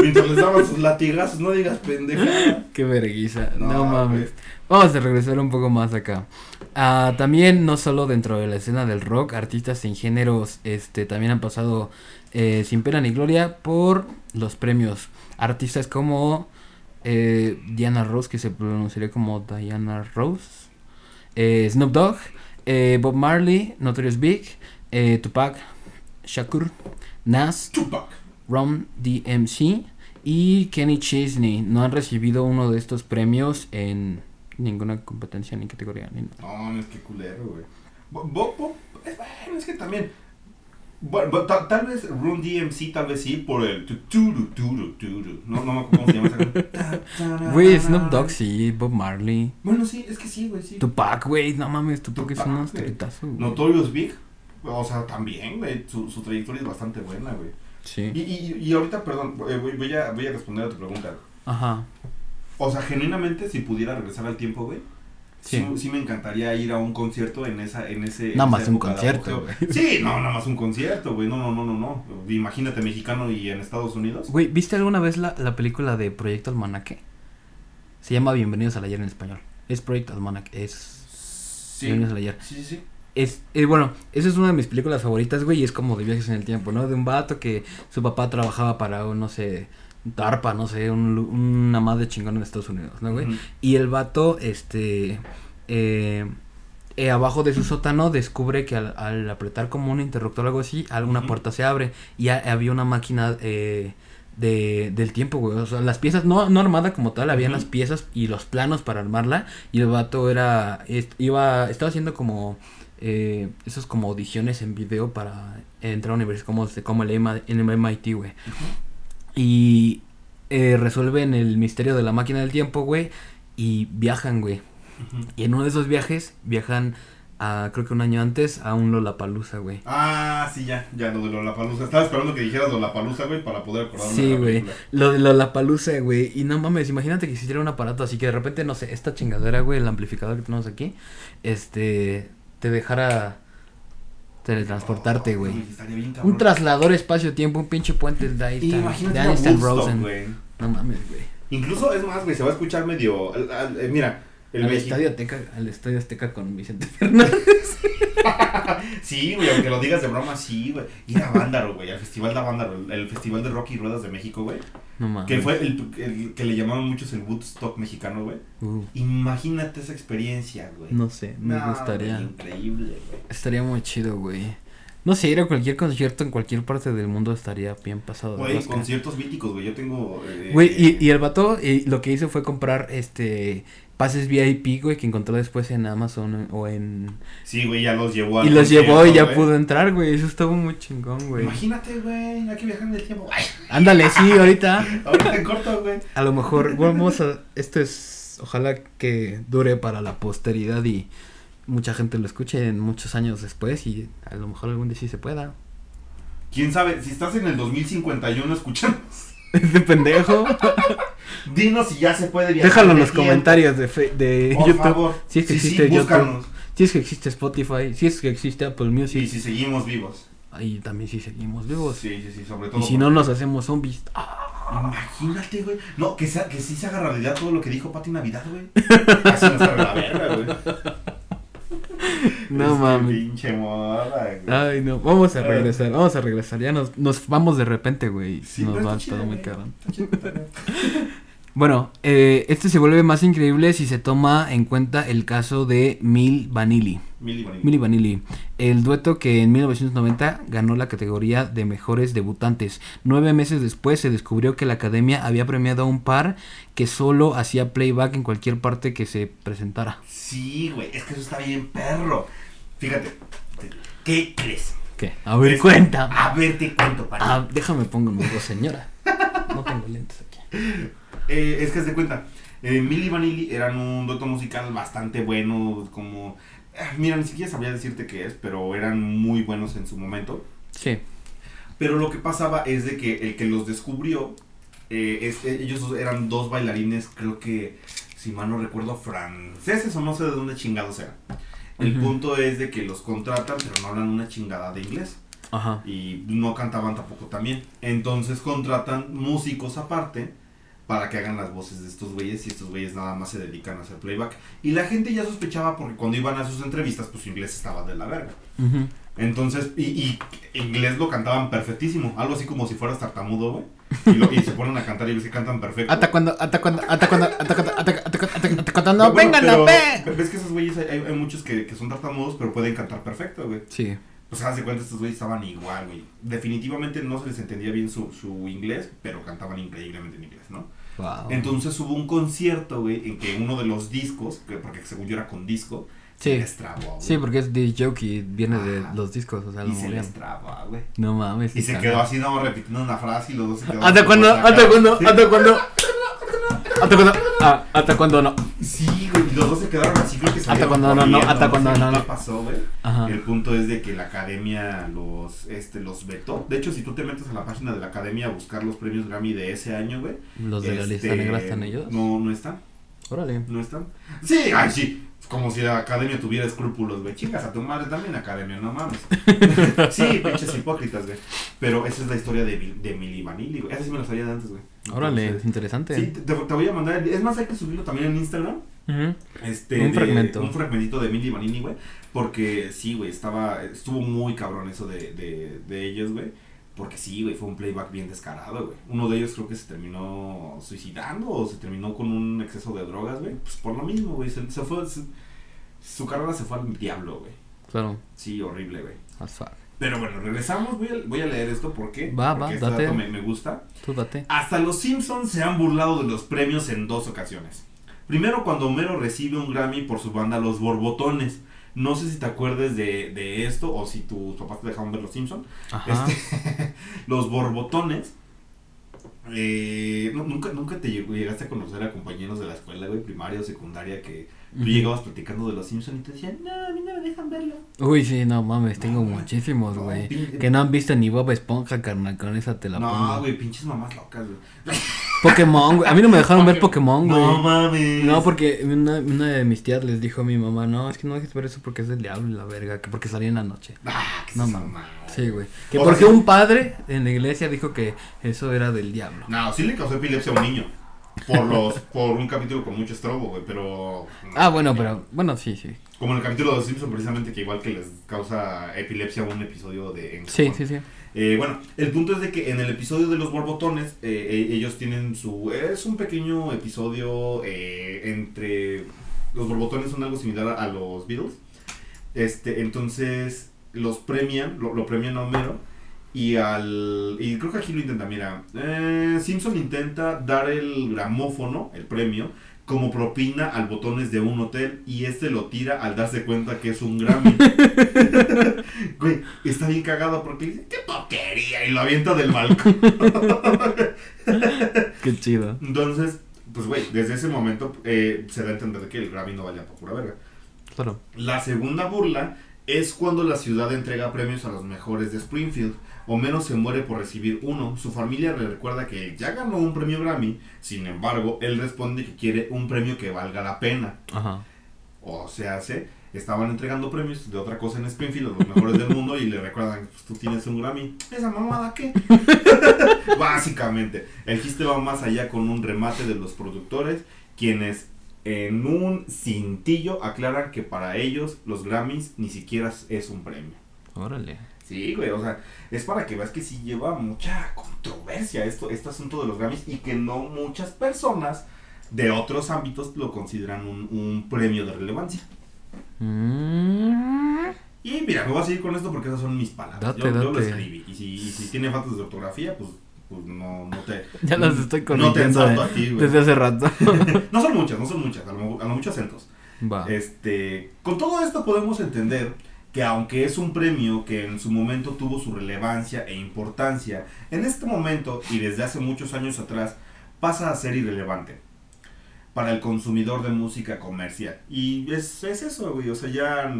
Mientras les daban sus latigazos, no digas pendejada. Qué vergüenza. No, No, mames. Vamos a regresar un poco más acá. Ah, también, no solo dentro de la escena del rock, artistas en géneros este, también han pasado eh, sin pena ni gloria por los premios. Artistas como eh, Diana Rose, que se pronunciaría como Diana Rose, eh, Snoop Dogg, eh, Bob Marley, Notorious Big, Tupac, Shakur, Nas, Tupac. Ron DMC y Kenny Chesney no han recibido uno de estos premios en ninguna competencia ni categoría. Ni nada. No, no es que culero, güey. Bo- Bo- Bo- es, bueno, es que también. Bueno, tal vez Run DMC, tal vez sí, por el. tu- turu, turu. No, no me acuerdo cómo se llama esa <laughs> Güey, Snoop. Dogg sí, Bob Marley. Bueno, sí, es que sí, güey, sí. Tupac, güey, no mames, Tupac es Tupac, un güey. astretazo. güey. Notorious Big. O sea, también, güey. Su, su trayectoria es bastante buena, güey. Y, Sí. y, y ahorita, perdón, eh, voy, voy a, voy a responder a tu pregunta. Ajá. O sea, genuinamente, si pudiera regresar al tiempo, güey. Sí. Sí. me encantaría ir a un concierto en esa en ese Nada más un concierto. Sí, no, nada más un concierto, güey. No, no, no, no, no. Imagínate mexicano y en Estados Unidos. Güey, ¿viste alguna vez la, la película de Proyecto Almanaque? Se llama Bienvenidos al Ayer en español. Es Proyecto Almanaque, es Sí. Bienvenidos al Ayer. Sí, sí, sí. Es, eh, bueno, esa es una de mis películas favoritas, güey, y es como de viajes en el tiempo, ¿no? De un vato que su papá trabajaba para, un, no sé, DARPA, no sé, un, una madre chingona en Estados Unidos, ¿no, güey? Y el vato, este, eh, eh, abajo de su sótano descubre que al, al apretar como un interruptor o algo así, alguna puerta se abre y ha- había una máquina eh, de, del tiempo, güey. O sea, las piezas, no, no armada como tal, habían Ujú. las piezas y los planos para armarla y el vato era, iba, estaba haciendo como... Eh, esos como audiciones en video para entrar a universidad como, el MIT, güey. Y eh, resuelven el misterio de la máquina del tiempo, güey. Y viajan, güey. Y en uno de esos viajes viajan a, creo que un año antes, a un Lollapalooza, güey. Ah, sí, ya, ya, lo de Lollapalooza. Estaba esperando que dijeras Lollapalooza, güey, para poder acordarme Sí, güey. Lo de Lollapalooza, güey. Y no mames, imagínate que existiera un aparato así que de repente, no sé, esta chingadera, güey, el amplificador que tenemos aquí, este, te dejara teletransportarte, Oh, güey. estaría bien cabrón. Un traslador espacio-tiempo, un pinche puente de Imagínate de Einstein Rosen. güey. No mames, güey. Incluso, es más, güey, se va a escuchar medio... al- al- eh, mira, el Al México- estadio, Azteca, al estadio Azteca con Vicente Fernández. <laughs> Sí, güey, aunque lo digas de broma, sí, güey. Ir a Vándaro, güey, al Festival de Vándaro, el, el Festival de Rock y Ruedas de México, güey. No mames. Que fue el, el que le llamaban muchos el Woodstock mexicano, güey. Uh, Imagínate esa experiencia, güey. no sé, me No, gustaría. güey, increíble, güey. Estaría muy chido, güey. No sé, ir a cualquier concierto en cualquier parte del mundo estaría bien pasado. Güey, conciertos míticos, güey. Yo tengo. eh, Güey, y, y el vato eh, lo que hizo fue comprar este pases VIP, güey, que encontró después en Amazon o en... Sí, güey, ya los llevó al Y los llevó y ya güey. pudo entrar, güey. Eso estuvo muy chingón, güey. Imagínate, güey, hay que viajar en el tiempo. Ay, Ándale, sí, ahorita. <laughs> ahorita corto, güey. A lo mejor, vamos a... Esto es... Ojalá que dure para la posteridad y mucha gente lo escuche en muchos años después y a lo mejor algún día sí se pueda. Quién sabe, si estás en el 2051 escuchando, Este pendejo. dinos si ya se puede viajar. Déjalo en los tiempo. comentarios de, fe- de Por YouTube. favor. Si es que Sí, sí, existe YouTube. Si es que existe Spotify. Si es que existe Apple Y Music. si seguimos vivos. Ahí también sí seguimos vivos. Sí, sí, sí, sobre todo. Y si no nos hacemos zombies. Ah, Imagínate, güey. No, que, sea, que sí se haga realidad todo lo que dijo Pati Navidad, güey. Así nos sabe la verga, güey. No mames. Pinche güey. Ay, no. Vamos a regresar. Vamos a regresar. Ya nos, nos vamos de repente, güey. Sí, nos va todo muy cabrón. <laughs> Bueno, eh, este se vuelve más increíble si se toma en cuenta el caso de Mil Vanilli. Mili Vanilli. Milli Vanilli, el dueto que en 1990 ganó la categoría de mejores debutantes. Nueve meses después se descubrió que la academia había premiado a un par que solo hacía playback en cualquier parte que se presentara. Sí, güey, es que eso está bien perro. Fíjate, ¿qué crees? ¿Qué? A ver, cuenta. A ver, te cuento, para. Ah, déjame pongo mi voz, señora. No tengo lentes aquí. <laughs> Eh, es que se de cuenta, eh, Milli Vanilli eran un dueto musical bastante bueno, como... ah, Mira, ni siquiera sabría decirte qué es, pero eran muy buenos en su momento. Sí. Pero lo que pasaba es de que el que los descubrió, eh, es- eh, ellos eran dos bailarines, creo que, si mal no recuerdo, franceses o no sé de dónde chingados eran. El punto es de que los contratan, pero no hablan una chingada de inglés. Ajá. Y no cantaban tampoco también. Entonces contratan músicos aparte para que hagan las voces de estos güeyes y estos güeyes nada más se dedican a hacer playback. Y la gente ya sospechaba porque cuando iban a sus entrevistas, pues su inglés estaba de la verga. Entonces, y, y inglés lo cantaban perfectísimo, algo así como si fueras tartamudo, güey. Y, lo- y se ponen a cantar y ves que cantan perfecto. Hasta cuando, hasta cuando, hasta cuando, hasta cuando, hasta hasta cuando, hasta cuando no vengan ver. Ves que esos güeyes, hay, hay muchos que, que son tartamudos, pero pueden cantar perfecto, güey. Sí. Pues haz de cuenta, estos güeyes estaban igual, güey. Definitivamente no se les entendía bien su, su inglés, pero cantaban increíblemente en inglés, ¿no? Wow. Entonces hubo un concierto, güey, en que uno de los discos, que, porque según yo era con disco, Sí. se les trabó, güey. Sí, porque es de joke y viene de los discos, o sea, Y lo se movían. les trabó, güey. No mames. Y se quedó así, no, repitiendo una frase y los dos se quedaron. ¿Hasta cuándo? ¿Hasta cuándo? ¿Hasta cuándo? ¿Hasta cuándo? Ah, ¿Hasta cuándo no? Sí, y los dos se quedaron así, creo que Hasta cuándo no, no, hasta ni no, ¿Qué no. pasó, güey? El punto es de que la academia los, este, los vetó. De hecho, si tú te metes a la página de la academia a buscar los premios Grammy de ese año, güey. ¿Los de la lista este, negra están ellos? No, no están. Órale. ¿No están? Sí, ay, sí. Como si la academia tuviera escrúpulos, güey. Chingas a tu madre también, academia, no mames. <laughs> sí, pinches hipócritas, güey. Pero esa es la historia de, de Milli Vanilli, güey. Esa sí me la sabía de antes, güey. Órale, Entonces, interesante. Sí, te, te voy a mandar. el- Es más, hay que subirlo también en Instagram. Este, Un de- fragmento. Un fragmentito de Milli Vanilli, güey. Porque sí, güey, estaba. Estuvo muy cabrón eso de, de, de ellos, güey. Porque sí, güey, fue un playback bien descarado, güey. Uno de ellos creo que se terminó suicidando o se terminó con un exceso de drogas, güey. Pues por lo mismo, güey. Se, se fue. se- su carrera se fue al diablo, güey. Claro. Sí, horrible, güey. Fuck. Pero bueno, regresamos. Voy a, voy a leer esto porque. Va, porque va, este date. dato me, me gusta. Tú date. Hasta los Simpsons se han burlado de los premios en dos ocasiones. Primero cuando Homero recibe un Grammy por su banda Los Borbotones. No sé si te acuerdes de, de esto o si tus papás te dejaron ver los Simpsons. Ajá. Este, <laughs> los Borbotones Eh, no, nunca, nunca te llegaste a conocer a compañeros de la escuela, güey, primaria o secundaria, que tú llegabas platicando de los Simpsons y te decían, no, a mí no me dejan verlo. Uy, sí, no mames, tengo No, güey. muchísimos, güey. que no han visto ni Bob Esponja, carnal, con esa te la No, pongo. güey, pinches mamás locas, güey. <laughs> Pokémon, güey. A mí no me dejaron ver Pokémon, güey. No mames. No, porque una, una de mis tías les dijo a mi mamá, no, es que no dejes ver eso porque es del diablo la verga, que porque salía en la noche. Ah, No mames. Sí, güey. Que porque un padre en la iglesia dijo que eso era del diablo. No, sí le causó epilepsia a un niño. Por los, por un capítulo con mucho estrobo, güey, pero. Ah, bueno, pero, bueno, sí, sí. Como en el capítulo de los Simpsons, precisamente, que igual que les causa epilepsia un episodio de. en Sí, sí, sí. Eh, bueno, el punto es de que en el episodio de los borbotones, eh, eh, ellos tienen su... Es un pequeño episodio eh, entre... Los borbotones son algo similar a los Beatles. Este, entonces los premian, lo, lo premian a Homero. Y al... Y creo que aquí lo intenta, mira. eh, Simpson intenta dar el gramófono, el premio, como propina al botones de un hotel. Y este lo tira al darse cuenta que es un Grammy. <laughs> Güey, está bien cagado porque dice, ¡qué porquería! Y lo avienta del balcón. <laughs> Qué chido. Entonces, pues, güey, desde ese momento eh, se da a entender que el Grammy no valía para pura verga. Claro. La segunda burla es cuando la ciudad entrega premios a los mejores de Springfield. Homero se muere por recibir uno. Su familia le recuerda que ya ganó un premio Grammy. Sin embargo, él responde que quiere un premio que valga la pena. Ajá. O sea, se estaban entregando premios de otra cosa en Springfield, los mejores del mundo, y le recuerdan, pues tú tienes un Grammy. ¿Esa mamada qué? <laughs> Básicamente, el chiste va más allá con un remate de los productores, quienes en un cintillo aclaran que para ellos los Grammys ni siquiera es un premio. Órale. Sí, güey, o sea, es para que veas que sí lleva mucha controversia esto, este asunto de los Grammys y que no muchas personas de otros ámbitos lo consideran un, un premio de relevancia. Mm. Y mira, me voy a seguir con esto porque esas son mis palabras. Date, yo, yo lo date. escribí. Y si, y si tiene faltas de ortografía, pues, pues no, no te. <laughs> Ya las estoy No te corrigiendo eh, a ti, güey. desde hace rato. <laughs> No son muchas, no son muchas, a lo, a lo mucho acentos. Va. Este, con todo esto podemos entender que aunque es un premio que en su momento tuvo su relevancia e importancia, en este momento y desde hace muchos años atrás pasa a ser irrelevante para el consumidor de música comercial. Y es, es eso, güey, o sea, ya...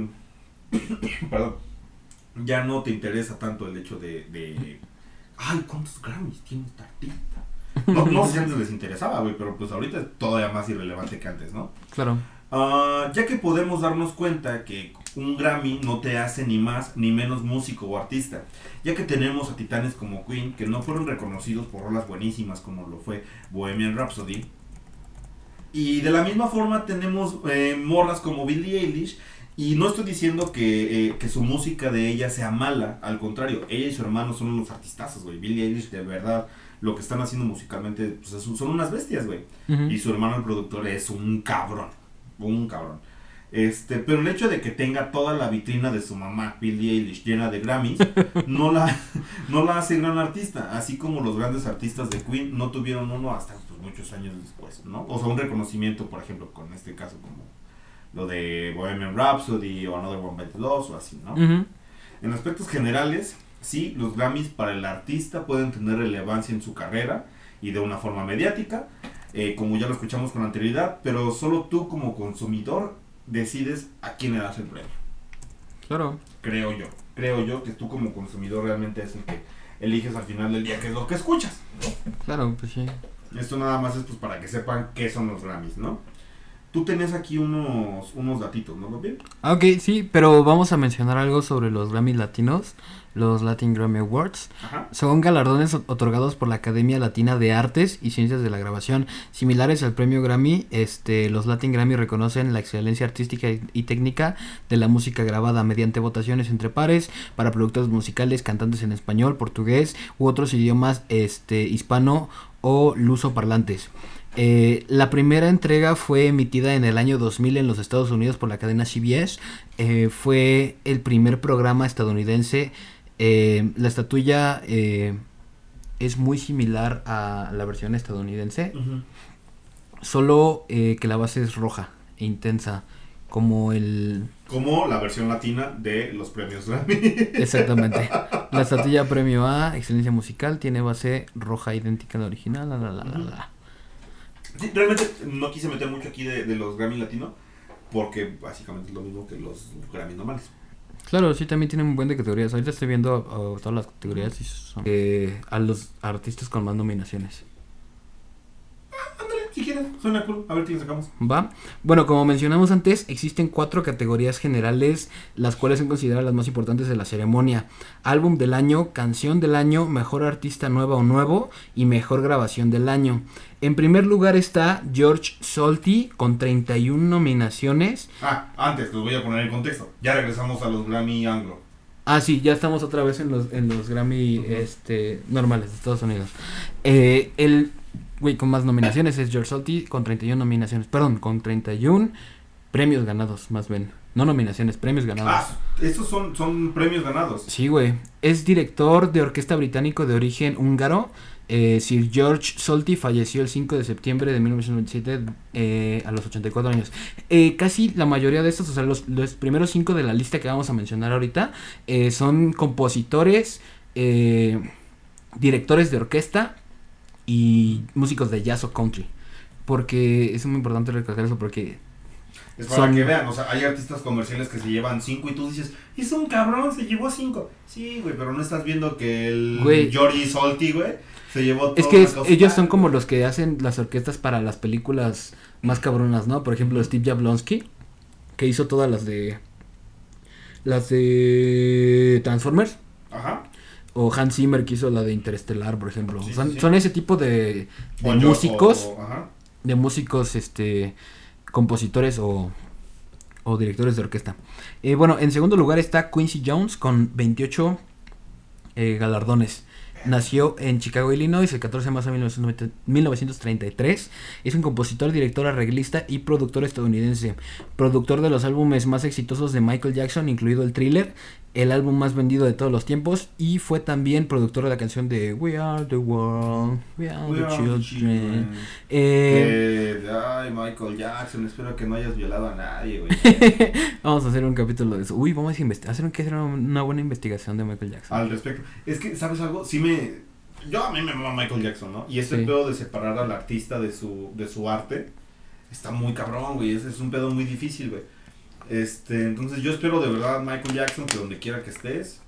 <coughs> perdón, ya no te interesa tanto el hecho de... de Ay, ¿cuántos Grammys tiene esta artista? No, no sé si antes les interesaba, güey, pero pues ahorita es todavía más irrelevante que antes, ¿no? Claro. Ah, ya que podemos darnos cuenta que un Grammy no te hace ni más ni menos músico o artista, ya que tenemos a titanes como Queen que no fueron reconocidos por rolas buenísimas como lo fue Bohemian Rhapsody, y de la misma forma tenemos eh, morras como Billie Eilish, y no estoy diciendo que, eh, que su música de ella sea mala, al contrario, ella y su hermano son unos artistazos, güey, Billie Eilish de verdad, lo que están haciendo musicalmente pues, es- son unas bestias, güey. Y su hermano el productor es un cabrón. Un cabrón. Este, pero el hecho de que tenga toda la vitrina de su mamá, Billie Eilish, llena de Grammys, <laughs> no la, no la hace gran artista. Así como los grandes artistas de Queen no tuvieron uno hasta pues, muchos años después, ¿no? O sea, un reconocimiento, por ejemplo, con este caso como lo de Bohemian Rhapsody o Another One Bites the Dust o así, ¿no? En aspectos generales, sí, los Grammys para el artista pueden tener relevancia en su carrera y de una forma mediática, eh, como ya lo escuchamos con anterioridad, pero solo tú como consumidor decides a quién le das el premio. Claro. Creo yo. Creo yo que tú como consumidor realmente es el que eliges al final del día qué es lo que escuchas. Claro, pues sí. Esto nada más es pues para que sepan qué son los Grammys, ¿no? Tú tenés aquí unos, unos datitos, ¿no? Ah, Ok, sí, pero vamos a mencionar algo sobre los Grammy Latinos, los Latin Grammy Awards. Ajá. Son galardones otorgados por la Academia Latina de Artes y Ciencias de la Grabación, similares al premio Grammy. Este, los Latin Grammy reconocen la excelencia artística y, y técnica de la música grabada mediante votaciones entre pares para productores musicales, cantantes en español, portugués u otros idiomas este, hispano o luso-parlantes. Eh, la primera entrega fue emitida en el año 2000 en los Estados Unidos por la cadena CBS. Eh, fue el primer programa estadounidense. Eh, la estatuilla eh, es muy similar a la versión estadounidense, solo eh, que la base es roja e intensa, como el... Como la versión latina de los premios Grammy. <laughs> Exactamente. La estatuilla <laughs> premio A, excelencia musical, tiene base roja idéntica a la original. La, la, la, la, la. Sí, realmente no quise meter mucho aquí de, de los Grammy latino porque básicamente es lo mismo que los Grammy normales. Claro, sí, también tienen un buen de categorías. Ahorita estoy viendo uh, todas las categorías y son eh, a los artistas con más nominaciones. Ándale, si quieres, suena cool. A ver qué le sacamos. ¿Va? Bueno, como mencionamos antes, existen cuatro categorías generales, las cuales son consideradas las más importantes de la ceremonia. Álbum del año, canción del año, mejor artista nueva o nuevo y mejor grabación del año. En primer lugar está George Solti con 31 nominaciones. Ah, antes, los voy a poner en contexto. Ya regresamos a los Grammy Anglo. Ah, sí, ya estamos otra vez en los, en los Grammy este, normales de Estados Unidos. Eh, el güey con más nominaciones es George Solti con 31 nominaciones. Perdón, con 31 premios ganados, más bien. No nominaciones, premios ganados. Ah, estos son, son premios ganados. Sí, güey. Es director de orquesta británico de origen húngaro. Eh, Sir George Solti falleció el 5 de septiembre de 1927 eh, a los 84 años. Eh, casi la mayoría de estos, o sea, los, los primeros cinco de la lista que vamos a mencionar ahorita, eh, son compositores, directores de orquesta y músicos de jazz o country. Porque es muy importante recalcar eso porque Es para Son- que vean, o sea, hay artistas comerciales que se llevan 5 y tú dices, es un cabrón, se llevó 5. Sí, güey, pero no estás viendo que el Güey. Georgie Solti, güey, se llevó Es que la es- cosa. ellos son como los que hacen las orquestas para las películas más cabronas, ¿no? Por ejemplo, Steve Jablonsky, que hizo todas las de las de Transformers, Ajá. O Hans Zimmer que hizo la de Interestelar, por ejemplo. Sí, son, sí, sí. son ese tipo de, de O músicos, o- ajá. de músicos, este, compositores o, o directores de orquesta. Eh, bueno, en segundo lugar está Quincy Jones con 28 eh, galardones. Nació en Chicago, Illinois, el 14 de marzo de 1990 1933. Es un compositor, director, arreglista y productor estadounidense. Productor de los álbumes más exitosos de Michael Jackson, incluido el thriller, el álbum más vendido de todos los tiempos. Y fue también productor de la canción de We Are the World, We Are We the are Children. children. Eh, ay, Michael Jackson, espero que no hayas violado a nadie, güey. <laughs> vamos a hacer un capítulo de eso. Uy, vamos a. Hacer una buena investigación de Michael Jackson. Al respecto. Es que, ¿sabes algo? Sí me... Yo a mí me mama Michael Jackson, ¿no? Y ese Sí. pedo de separar al artista de su, de su arte está muy cabrón, güey. Ese es un pedo muy difícil, güey. Este, entonces yo espero de verdad, Michael Jackson, que donde quiera que estés,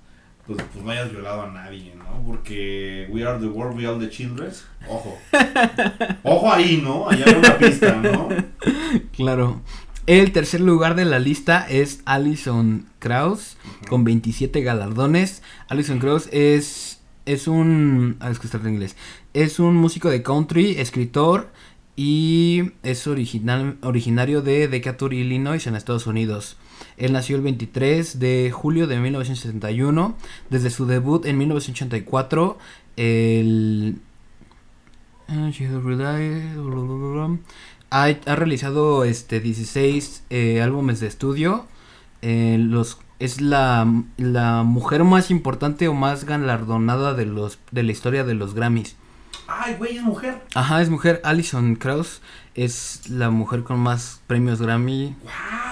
pues, pues no hayas violado a nadie, ¿no? Porque We Are the World, We Are the Children. Ojo. <laughs> Ojo ahí, ¿no? Allá hay una pista, ¿no? Claro. El tercer lugar de la lista es Alison Krauss con 27 galardones. Alison Krauss es es un ah, es que está en inglés. Es un músico de country, escritor y es original originario de Decatur, Illinois en Estados Unidos. Él nació el 23 de julio de 1971. Desde su debut en 1984, el ha, ha realizado este 16 eh, álbumes de estudio. Eh, los es la, la mujer más importante o más galardonada de los de la historia de los Grammys. Ay, güey, es mujer. Ajá, es mujer. Alison Krauss es la mujer con más premios Grammy.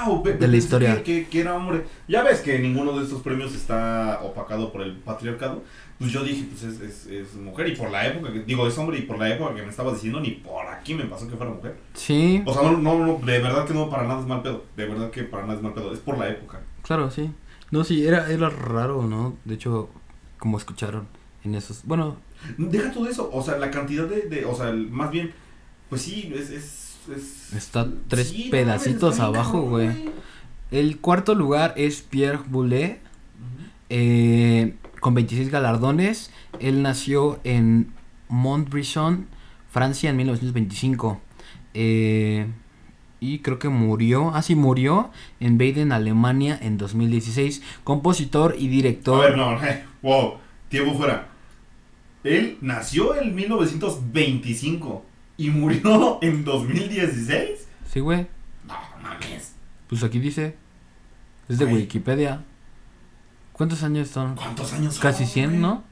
Wow, De la historia. Que, que- que era hombre. Ya ves que ninguno de estos premios está opacado por el patriarcado. Pues yo dije, pues es, es, es mujer. Y por la época, que, digo, es hombre. Y por la época que me estabas diciendo, ni por aquí me pasó que fuera mujer. Sí, O sea, no, no, no, de verdad que no, para nada es mal pedo. De verdad que para nada es mal pedo. Es por la época. Claro, sí. No, sí, era, era raro, ¿no? De hecho, como escucharon en esos... Bueno, Deja todo eso. O sea, la cantidad de. de o sea, el- más bien. Pues sí, es. es, es Está tres Sí, pedacitos abajo, güey. el cuarto lugar es Pierre Boulet. eh, con 26 galardones. Él nació en Montbrison, Francia, en 1925. Eh, y creo que murió, ah sí, murió en Baden, Alemania, en 2016. Compositor y A director. ver, no, eh, wow, tiempo fuera. Él nació en 1925 y murió <laughs> en 2016. Sí, güey. No mames. Pues aquí dice. Es de. Wikipedia. ¿Cuántos años son? ¿Cuántos años son, Casi 100, güey? ¿no?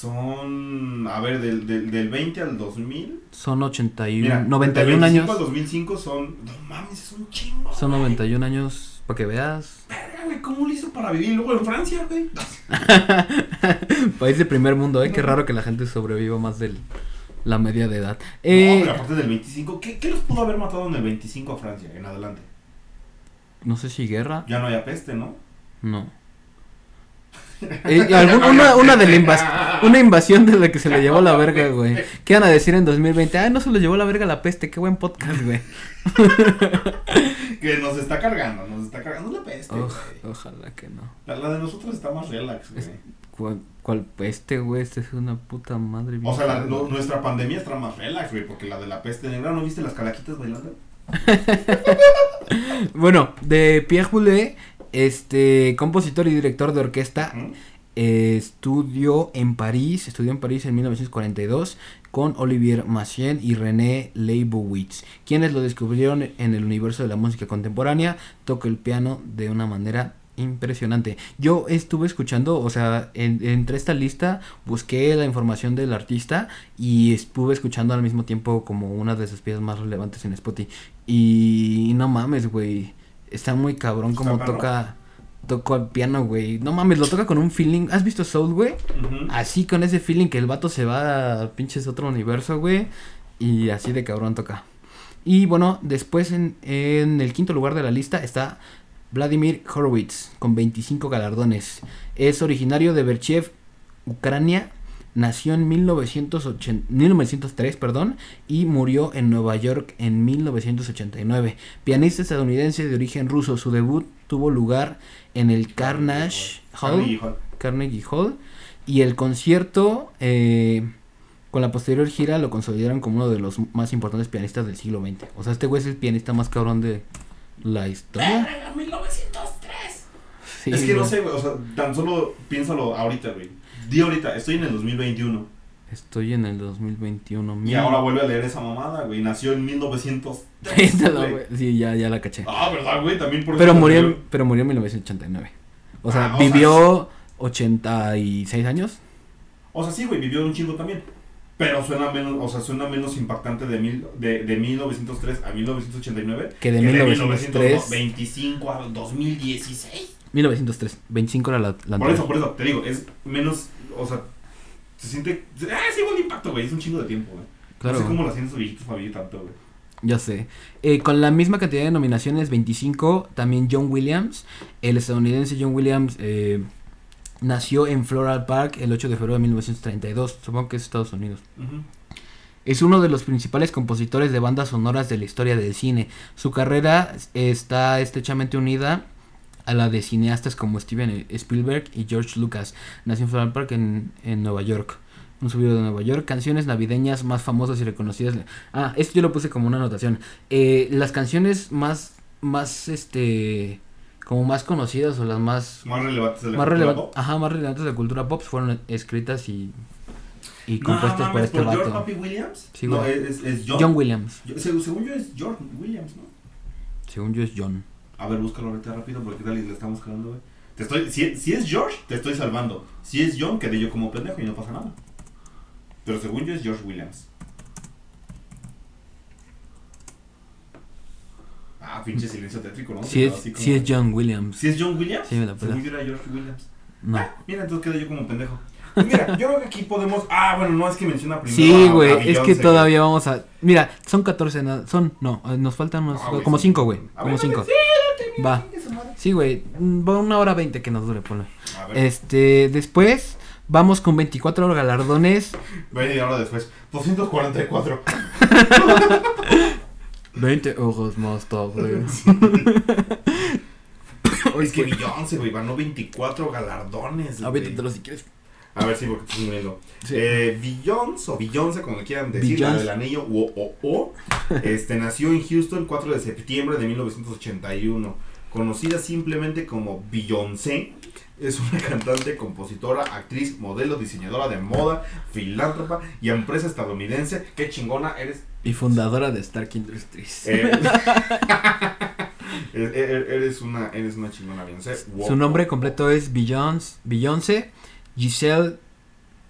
Son, a ver, del, del, del 20 al 2000. Son 81, Mira, 91 del 25 años. al 2005 son, no mames, es un chingo. Son güey. 91 años, para que veas. Verga, güey, ¿cómo lo hizo para vivir luego en Francia, güey? <laughs> País de primer mundo, ¿eh? Qué raro que la gente sobreviva más de la media de edad. no, Eh, pero aparte del 25, ¿qué, ¿qué los pudo haber matado en el 25 a Francia, en adelante? no sé si guerra. Ya no había peste, ¿no? No. Eh, algún- una, una de la invas- una invasión de la que se le llevó la verga, <laughs> güey. ¿Qué van a decir en 2020? Ay, no se lo llevó la verga la peste, qué buen podcast, güey. Que nos está cargando, nos está cargando la peste, ojalá que no. La, la de nosotros está más relax, güey. ¿Cuál, cuál peste, güey? Esta es una puta madre. O sea, la- nuestra pandemia está más relax, güey, porque la de la peste negra, ¿no viste las calaquitas bailando? <laughs> Bueno, de Pierre Boulez, este, compositor y director de orquesta, ¿Mm? eh, estudió en París, estudió en París en 1942 con Olivier Massien y René Leibowitz, quienes lo descubrieron en el universo de la música contemporánea, toca el piano de una manera impresionante. Yo estuve escuchando, o sea, en- entre esta lista busqué la información del artista y estuve escuchando al mismo tiempo como una de sus piezas más relevantes en Spotify. Y no mames, güey. Está muy cabrón como toca toca el piano, güey. No mames, lo toca con un feeling. ¿Has visto Soul, güey? Así con ese feeling que el vato se va a pinches otro universo, güey. Y así de cabrón toca. Y bueno, después en, en el quinto lugar de la lista está Vladimir Horowitz con 25 galardones. Es originario de Berchev, Ucrania. Nació en 1980 1903 perdón, y murió en Nueva York en 1989. Pianista estadounidense de origen ruso, su debut tuvo lugar en el Carnage Hall. Carnegie Hall. Carnegie Hall. Y el concierto, eh, con la posterior gira, lo consolidaron como uno de los más importantes pianistas del siglo XX. O sea, este güey es el pianista más cabrón de la historia. ¡Verga, 1903! Sí, es que no sé, güey, o sea, tan solo piénsalo ahorita, güey. Di ahorita, estoy en el 2021. Estoy en el 2021. Y mil- ahora vuelve a leer esa mamada, güey. Nació en 1903. Péntalo, güey. güey. Sí, ya, ya la caché. Ah, ¿verdad, güey? También por Pero murió, en- pero murió en 1989. O sea, Ah, o sea, vivió 86 años. O sea, sí, güey, vivió un chingo también. Pero suena menos, o sea, suena menos impactante de, mil, de, de 1903 a 1989 Que de 1903. 1925 a 2016. 1903. 25 era la, la Por eso, por eso, te digo, es menos, o sea, se siente, ah, sí, de impacto, güey, es un chingo de tiempo, güey. Claro. No sé cómo lo hacían esos viejitos para vivir tanto, güey. Ya sé. Eh, con la misma cantidad de nominaciones, 25, también John Williams. El estadounidense John Williams eh, nació en Floral Park el 8 de febrero de 1932. Supongo que es Estados Unidos. Es uno de los principales compositores de bandas sonoras de la historia del cine. Su carrera está estrechamente unida a la de cineastas como Steven Spielberg y George Lucas. Nació en Floral Park en, en Nueva York. Un subido de Nueva York. Canciones navideñas más famosas y reconocidas. Ah, esto yo lo puse como una anotación. Eh, las canciones más, más, este, como más conocidas o las más, Más relevantes de la más cultura relevantes, pop. ajá, más relevantes de la cultura pop fueron escritas y, y No, compuestas por este ¿por George vato. Papi Williams? Sí, no, es, es John. John Williams. Yo- según, yo es George Williams, ¿no? Según yo es John. A ver, búscalo ahorita rápido porque tal y le estamos güey. Te estoy, si, si es George, te estoy salvando. Si es John, quedé yo como pendejo y no pasa nada. Pero según yo es George Williams. Ah, pinche silencio tétrico, ¿no? Si es, como- si es John Williams. ¿Sí es John Williams? Sí, me la Según yo era George Williams. No. Ah, mira, entonces quedé yo como pendejo. Pues mira, yo creo que aquí podemos. Ah, bueno, no es que menciona primero. Sí, a- a güey, es que todavía vamos a... Mira, son 14, na- son... No, nos faltan unos... Ah, güey, como sí. 5, güey. A Como ver, 5. sí, date, mira, Va. chingue su madre. Sí, güey. mm, Va una hora 20 que nos dure, ponle. A ver, Este, después... Vamos con 24 galardones. media hora después. 244. 20 ojos más tarde. <laughs> <laughs> es que Beyoncé, güey, ganó 24 galardones. güey. Aviéntatelo si quieres. A ver, sí, porque estoy muriendo. Sí. Eh, Beyoncé o Beyoncé, como le quieran decir, la del anillo o, o, o, este, nació en Houston el 4 de septiembre de 1981. Conocida simplemente como Beyoncé, es una cantante, compositora, actriz, modelo, diseñadora de moda, filántropa y empresa estadounidense. Qué chingona eres. Y fundadora de Stark Industries. Eh, er- <laughs> er- eres una, eres una chingona Beyoncé. Wow. Su nombre completo es Beyoncé, Beyoncé Giselle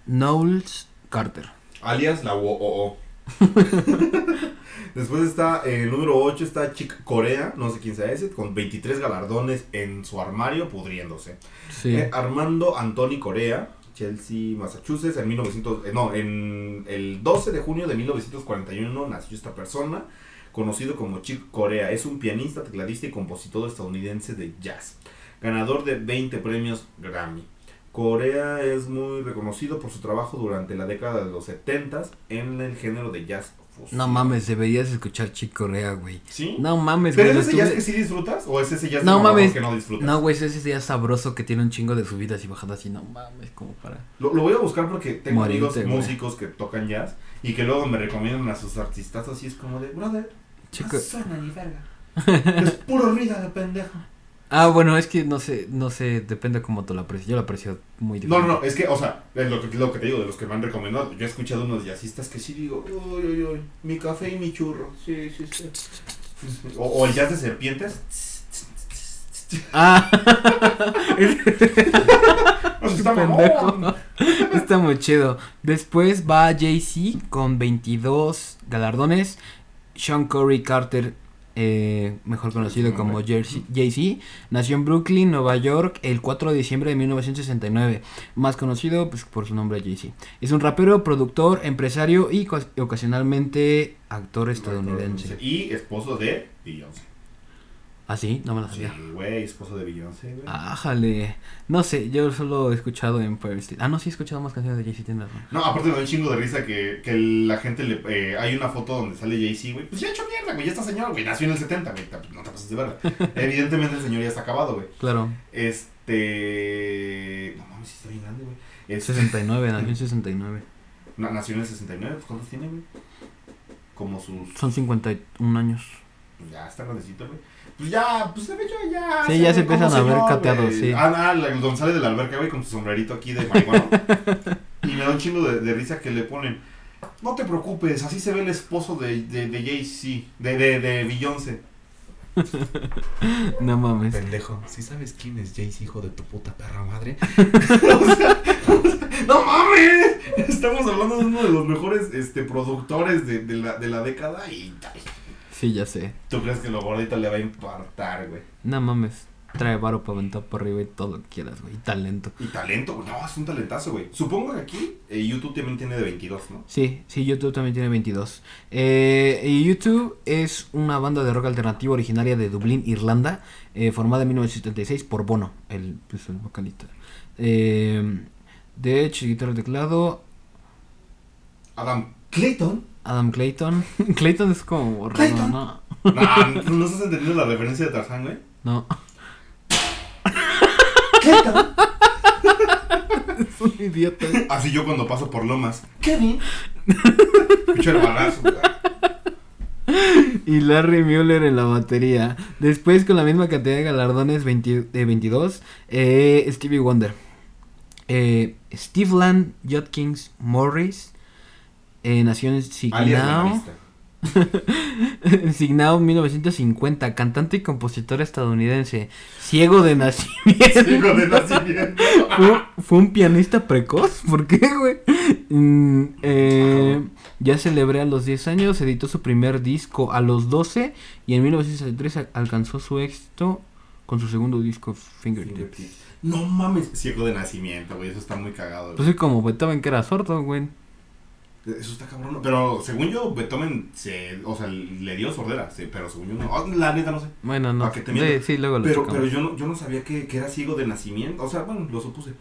Knowles Carter. Alias la WOO. <laughs> Después está eh, el número 8 está Chick Corea, no sé quién sea ese, con 23 galardones en su armario pudriéndose. Sí. Eh, Armando Antoni Corea, Chelsea, Massachusetts, en 1900, eh, no, en el 12 de junio de 1941 nació esta persona, conocido como Chick Corea. Es un pianista, tecladista y compositor estadounidense de jazz, ganador de 20 premios Grammy. Corea es muy reconocido por su trabajo durante la década de los 70 en el género de jazz fusión. No mames, deberías escuchar Chick Corea, güey. ¿Sí? No mames, ¿Pero güey. es lo ese jazz que sí disfrutas o es ese jazz No mames. que no disfrutas? No, güey, es ese día sabroso que tiene un chingo de subidas y bajadas y no mames, como para... Lo, lo voy a buscar porque tengo Morirte, amigos güey. músicos que tocan jazz y que luego me recomiendan a sus artistas así es como de, brother, Chico... no suena ni verga. es puro ruido de pendejo. Ah, bueno, es que no sé, no sé, depende cómo tú lo aprecies. Yo lo aprecio muy No, diferente. no, no, es que, o sea, es lo que, lo que te digo, de los que me han recomendado, yo he escuchado unos jazzistas que sí digo, uy, uy, uy, mi café y mi churro, sí, sí, sí. <laughs> O, o el jazz de serpientes. Ah, <laughs> está pendejo. está muy chido. Después va Jay-Z con 22 galardones. Sean Corey Carter, eh, mejor conocido como Jay-Z, nació en Brooklyn, Nueva York, el 4 de diciembre de 1969. Más conocido pues, por su nombre Jay-Z. Es un rapero, productor, empresario y ocasionalmente actor estadounidense. Y esposo de Beyoncé. ¿Ah, sí? No me lo Sí, sabía. güey, esposo de Beyoncé, güey. Ájale. No sé, yo solo he escuchado Empire State. Ah, no, sí he escuchado más canciones de Jay-Z, tienes razón. No, aparte me da un chingo de risa que, que la gente le... eh, hay una foto donde sale Jay-Z, güey. Pues ya hecho mierda, güey. Ya está señor, güey. Nació en el 70, güey. No te pases de verga. <laughs> Evidentemente el señor ya está acabado, güey. Claro. Este... No mames, sí está bien grande, güey. Este- 69, nació en <laughs> 69. Na- Nació en el 69, pues ¿cuántos tiene, güey? Como sus... Son 51 años. Pues ya está grandecito, güey. Pues ya, pues de hecho ya... Sí, ya se empiezan a ver cateados, sí. Ah, ah, el don sale de la alberca, güey, con su sombrerito aquí de marihuana. <laughs> y me da un chingo de, de risa que le ponen... No te preocupes, así se ve el esposo de, de, de Jay-Z, de, de, de Beyoncé. <laughs> No mames. Pendejo, ¿sí sabes quién es Jace, hijo de tu puta perra madre? <laughs> ¡No mames! Estamos hablando de uno de los mejores este, productores de, de, la, de la década y... Sí, ya sé. ¿Tú crees que lo gordito le va a importar, güey? No mames. Trae varo para aventar por arriba y todo lo que quieras, güey. Y talento. Y talento, güey. no, es un talentazo, güey. Supongo que aquí eh, YouTube también tiene de 22, ¿no? Sí, sí, YouTube también tiene 22. Eh, YouTube es una banda de rock alternativo originaria de Dublín, Irlanda, eh, formada en 1976 por Bono, el, pues, el vocalista. De hecho, guitarra teclado, Adam Clayton. Adam Clayton. <laughs> Clayton es como raro, Clayton. ¿no? Nah, ¿No estás entendiendo la referencia de Tarzán, güey? No. Clayton. Es un idiota. Así yo cuando paso por Lomas. Kevin. Escucho el balazo, güey. Y Larry Mueller en la batería. Después, con la misma cantidad de galardones, 20 de 22, eh, Stevie Wonder. Eh, Steve Land Jodkins Morris. Eh, nació en Signao. <laughs> Signao 1950. Cantante y compositor estadounidense. Ciego de nacimiento. Hijo de nacimiento. <laughs> fue, fue un pianista precoz. ¿Por qué, güey? Mm, eh, ya celebré a los 10 años. Editó su primer disco a los 12. Y en 1963 al- alcanzó su éxito con su segundo disco, Fingertips. No mames. Ciego de nacimiento, güey. Eso está muy cagado, güey. Pues es como Beethoven que era sordo, güey. Eso está cabrón. Pero según yo, Beethoven se. O sea, le dio sordera. sí, pero según yo no. Ah, La neta no sé. Bueno, no. ¿Pa' qué te Sí, sí, luego lo Pero, checamos. pero yo, no, yo no sabía que, que era ciego de nacimiento. O sea, bueno, lo supuse.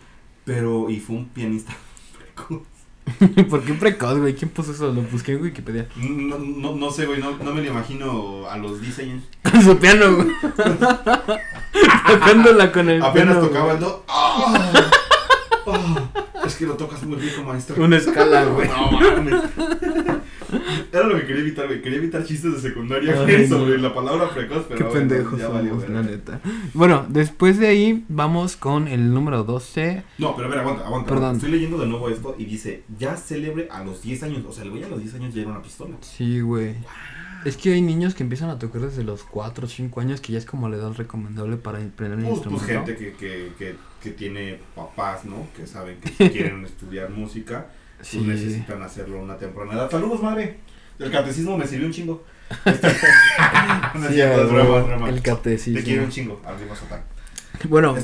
Pero, y fue un pianista <laughs> precoz. <laughs> ¿Por qué precoz, güey? ¿Quién puso eso? Lo busqué en Wikipedia. No, no, no sé, güey, no, no me lo imagino a los 10 años. <laughs> Con su piano, güey. Tocándola con el Apenas piano, tocaba el do. ¡Ah! ¡Ah! Es que lo tocas muy rico, maestro. Una escala, güey. No mames. Era lo que quería evitar, güey. Quería evitar chistes de secundaria Ay, güey, sobre la palabra precoz, pero Qué bueno, pendejos ya valió, somos, verga. la neta. Bueno, después de ahí vamos con el número 12. No, pero a ver, aguanta, aguanta. Perdón. Estoy leyendo de nuevo esto y dice, ya celebre a los 10 años. O sea, el güey a los 10 años ya era una pistola. Sí, güey. Es que hay niños que empiezan a tocar desde los 4 o 5 años que ya es como la edad recomendable para aprender un Pues, pues instrumento. gente que, que, que, que tiene papás, ¿no? Que saben que si quieren <laughs> estudiar música, pues Sí. necesitan hacerlo a una temprana edad. Saludos, madre. El catecismo me sirvió un chingo. <laughs> <laughs> No Sí, cierto, a es broma, huevo, es broma. el catecismo. Te quiero un chingo, arriba Satán. Bueno,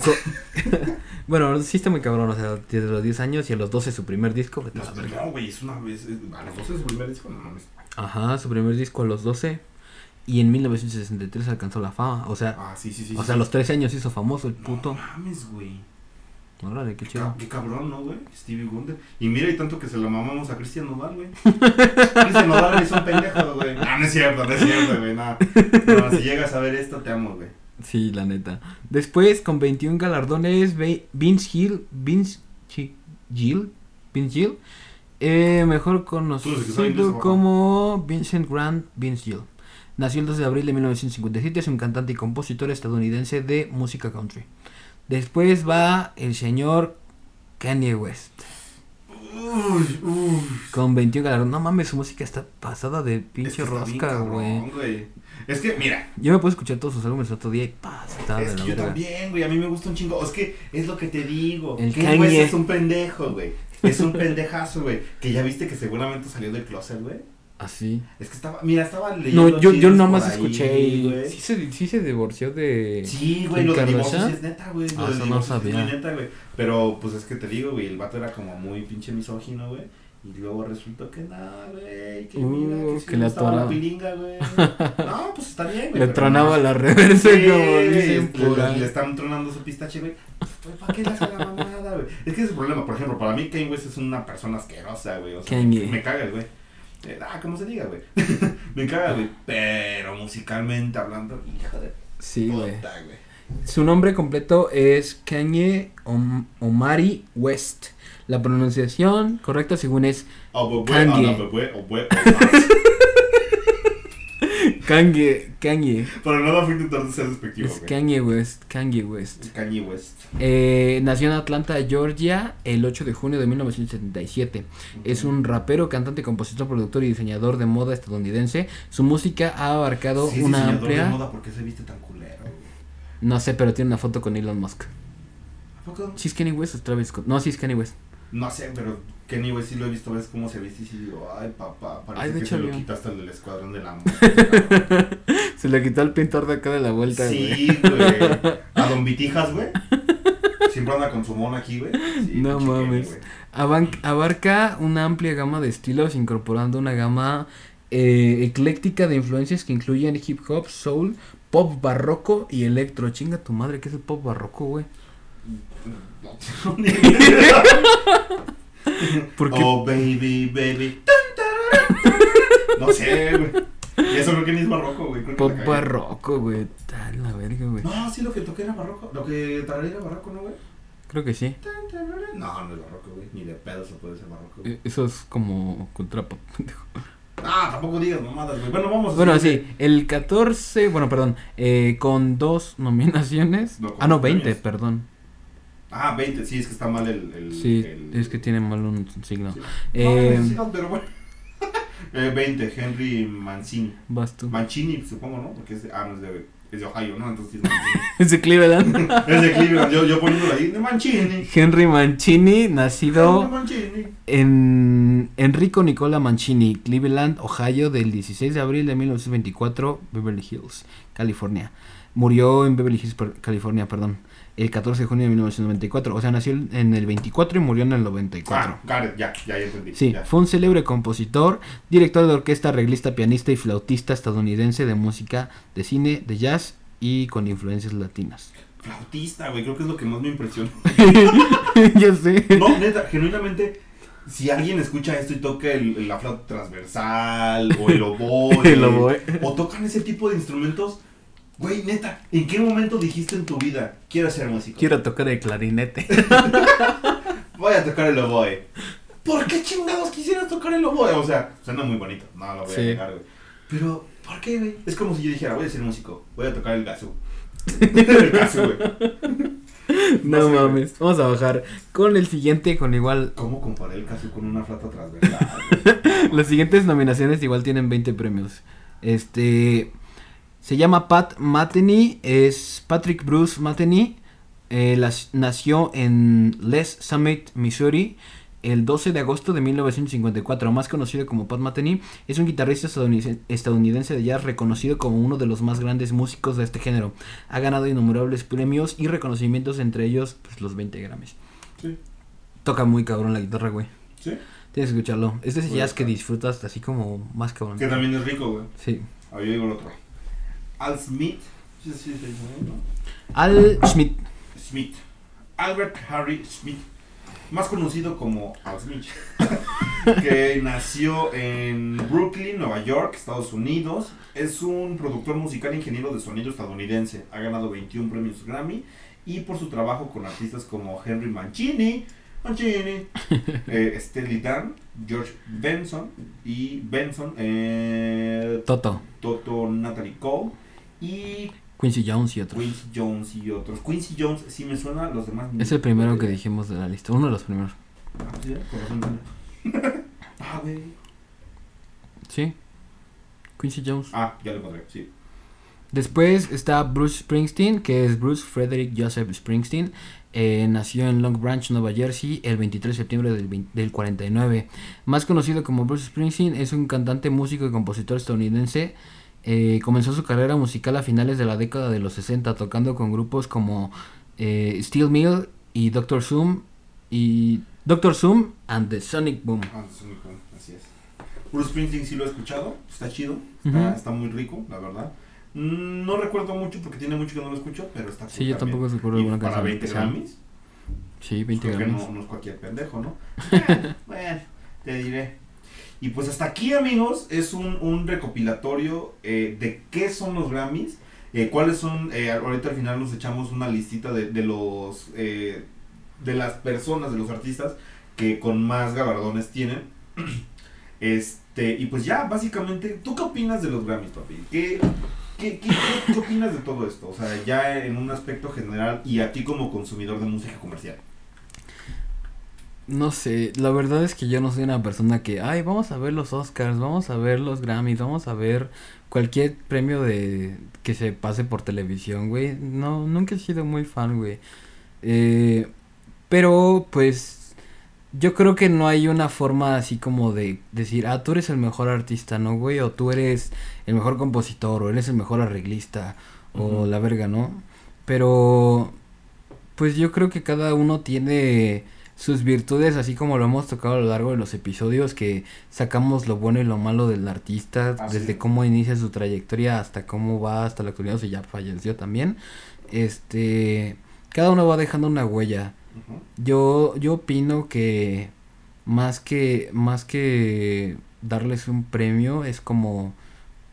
bueno, sí está muy cabrón, o sea, desde los 10 años y a los 12 su primer disco. No, güey, es una vez. A los 12 es su primer disco, no mames. Ajá, su primer disco a los 12 y en 1963 alcanzó la fama, o sea, Ah, sí, sí, sí. o sea, a los 13 años hizo famoso el No puto. mames, güey. Órale, qué Qué, chido. qué cabrón, ¿no, güey? Stevie Wonder. Y mira, y tanto que se la mamamos a Cristian Nodal, güey. <laughs> Cristian Nodal es un pendejo, güey. Ah, no es cierto, no es cierto, güey. No. no, si llegas a ver esto, te amo, güey. Sí, la neta. Después, con 21 galardones, Vince Hill, Vince Gill, Vince Gill, eh, mejor conocido como Vincent Grant Vince Gill. Nació el 2 de abril de 1957, es un cantante y compositor estadounidense de música country. Después va el señor Kanye West, Uy, uy. con 21 galardones. No mames, su música está pasada de Es que pinche rosca, güey. Es que, mira, Yo me puedo escuchar todos sus álbumes el otro día y pa, está es de que yo verga. también, güey. A mí me gusta un chingo. Es que es lo que te digo. El Kanye. West es un pendejo, güey. Es un <laughs> pendejazo, güey. Que ya viste que seguramente salió del closet, güey. Así. Es que estaba, mira, estaba leyendo. No, yo, yo por ahí, escuché y güey. sí se, sí se divorció de... Sí, güey, ¿Kim lo de Kardashian? divorcio sí es neta, güey. Ah, eso no sí es sabía. muy neta, güey. Pero, pues es que te digo, güey, el vato era como muy pinche misógino, güey. Y luego resultó que nada, güey. Que Uh, mira, que, sí que le le gustaba la pilinga, güey. <laughs> No, pues está bien, güey. Le tronaba no. la reversa Sí, como dicen le- le, están tronando su pistache, güey. Pues, ¿Para qué le hace la mamada, güey? Es que ese es el problema. Por ejemplo, para mí Kanye West es una persona asquerosa, güey. O sea, Kanye. me, me caga, güey. Eh, ah, como se diga, güey. <laughs> me caga, güey. Pero musicalmente hablando, hija de Sí, güey. puta, güey. Su nombre completo es Kanye Om- Omari West. La pronunciación correcta según es Kanye. o no bebé, o bue, o más. Kanye, Kanye. Pero nada fue intentar ser despectivo, Es. Kanye West, Kanye West. Kanye West. Eh, nació en Atlanta, Georgia, el 8 de junio de 1977. Es un rapero, cantante, compositor, productor y diseñador de moda estadounidense. Su música ha abarcado Sí, una amplia... de moda, ¿por qué se viste tan culero? No sé, pero tiene una foto con Elon Musk. ¿A poco? ¿Sí es Kanye West o Travis Scott? No, sí es Kanye West. No sé, pero Kenny West sí lo he visto, ves cómo se viste y sí digo, ay papá, parece Ay, de que hecho, se lo yo- quitaste al del escuadrón de la. <laughs> Se le quitó el pintor de acá de la vuelta, güey. sí, güey. <laughs> A Don Vitijas, güey. Siempre anda con su mono aquí, güey. Sí, No Kenny, mames. güey. Aban- abarca una amplia gama de estilos, incorporando una gama eh, ecléctica de influencias que incluyen hip hop, soul, pop barroco y electro. Chinga tu madre, ¿qué es el pop barroco, güey? <laughs> No tengo ni idea. ¿Por qué? Oh, baby, baby. No sé, güey. Y eso creo que ni es barroco, güey. pop barroco, güey. Está en la verga, güey. No, sí, lo que toqué era barroco. Lo que tararé era barroco, ¿no, güey? Creo que sí. No, no es barroco, güey. Ni de pedo se puede ser barroco. güey. Eh, Eso es como contra pop. <laughs> Ah, tampoco digas mamadas, güey. Bueno, vamos Bueno, sí, el 14, bueno, perdón, eh, con dos <laughs> nominaciones. No, con ah, no, dos 20, premios. perdón. Ah, 20, sí, es que está mal el. el Sí, el- es que tiene mal un signo. Sí. Eh, no, no, pero bueno. <laughs> eh, 20, Henry Mancini. Vas tú. Mancini, supongo, ¿no? Porque es de, ah, no, es de, es de Ohio, ¿no? Entonces es Mancini. <laughs> Es de Cleveland. <laughs> es de Cleveland, yo, yo poniéndolo ahí, de Mancini. Henry Mancini, Henry nacido Mancini. en Enrico Nicola Mancini, Cleveland, Ohio, del 16 de abril de 1924, Beverly Hills, California. Murió en Beverly Hills, California, perdón, el 14 de junio de 1994. O sea, nació en el 24 y murió en el 94. Ah, it, ya, ya, ya entendí. Sí, ya. fue un célebre compositor, director de orquesta, arreglista, pianista y flautista estadounidense de música, de cine, de jazz y con influencias latinas. Flautista, güey, creo que es lo que más me impresiona. <laughs> ya sé. No, neta, genuinamente, si alguien escucha esto y toca el, la flauta transversal o el oboe, <laughs> El oboe. o tocan ese tipo de instrumentos, güey, neta, ¿en qué momento dijiste en tu vida, quiero ser músico? Quiero tocar el clarinete. <laughs> Voy a tocar el oboe. ¿Por qué chingados quisieras tocar el oboe? O sea, suena muy bonito, no lo voy Sí. a negar, güey. Pero, ¿por qué, güey? Es como si yo dijera, voy a ser músico, voy a tocar el gasu. <laughs> el gasu, güey. No, No sé, mames. Vamos a bajar con el siguiente, con igual. ¿Cómo comparé el gasu con una flauta transversal? <laughs> Las siguientes nominaciones igual tienen 20 premios. Este se llama Pat Metheny, es Patrick Bruce Metheny. eh, las- nació en Les Summit, Missouri, el 12 de agosto de 1954. Más conocido como Pat Metheny, es un guitarrista estadounidense, estadounidense de jazz reconocido como uno de los más grandes músicos de este género. Ha ganado innumerables premios y reconocimientos, entre ellos pues, los 20 Grammys. Sí. Toca muy cabrón la guitarra, güey. Sí. Tienes que escucharlo. Este es jazz que disfrutas así como más cabrón. Que también es rico, güey. Sí. A ver, yo digo el otro. Al Smith. Sí, sí, sí, sí, ¿no? Al Schmidt. Smith. Albert Harry Smith. Más conocido como Al Smith. <laughs> que nació en Brooklyn, Nueva York, Estados Unidos. Es un productor musical e ingeniero de sonido estadounidense. Ha ganado 21 premios Grammy. Y por su trabajo con artistas como Henry Mancini, Mancini, <laughs> eh, Steely Dan, George Benson y Benson, eh, Toto. Toto Natalie Cole y Quincy Jones y otros. Quincy Jones y otros. Quincy Jones sí me suena, los demás Es el primero que dijimos de la lista. Uno de los primeros. Ah, sí, con razón. <laughs> ah, güey. Sí. Quincy Jones. Ah, ya lo encontré, sí. Después está Bruce Springsteen, que es Bruce Frederick Joseph Springsteen. Eh, nació en Long Branch, Nueva Jersey, el 23 de septiembre del, 20 del 49. Más conocido como Bruce Springsteen, es un cantante, músico y compositor estadounidense. Eh, comenzó su carrera musical a finales de la década de los 60, tocando con grupos como eh, Steel Mill y Dr. Zoom y Dr. Zoom and the Sonic Boom. Ah, muy cool, así es. Bruce Springsteen sí lo he escuchado, está chido, está, Ujú. está muy rico, la verdad. Mm, No recuerdo mucho porque tiene mucho que no lo escucho, pero está cool Sí, yo también. tampoco recuerdo alguna para canción 20 especial. Grammys, Sí, 20 creo que Grammys. no, no es cualquier pendejo, ¿no? <laughs> bueno, te diré. Y pues hasta aquí, amigos, es un, un recopilatorio eh, de qué son los Grammys, eh, cuáles son, eh, ahorita al final nos echamos una listita de, de los, de las personas, de los artistas que con más galardones tienen. <clears throat> Este, y pues ya, básicamente, ¿tú qué opinas de los Grammys, papi? ¿Qué, qué, qué, qué- qué opinas de todo esto? O sea, ya en un aspecto general y a ti como consumidor de música comercial. No sé, la verdad es que yo no soy una persona que, ay, vamos a ver los Oscars, vamos a ver los Grammys, vamos a ver cualquier premio de que se pase por televisión, güey. No, nunca he sido muy fan, güey. Eh, pero, pues, yo creo que no hay una forma así como de decir, ah, tú eres el mejor artista, ¿no, güey? O tú eres el mejor compositor, o eres el mejor arreglista, o la verga, ¿no? Pero, pues yo creo que cada uno tiene sus virtudes, así como lo hemos tocado a lo largo de los episodios, que sacamos lo bueno y lo malo del artista, Así desde es. cómo inicia su trayectoria hasta cómo va hasta la actualidad, o sea, ya falleció también. Este, cada uno va dejando una huella. Yo, yo opino que más que, más que darles un premio, es como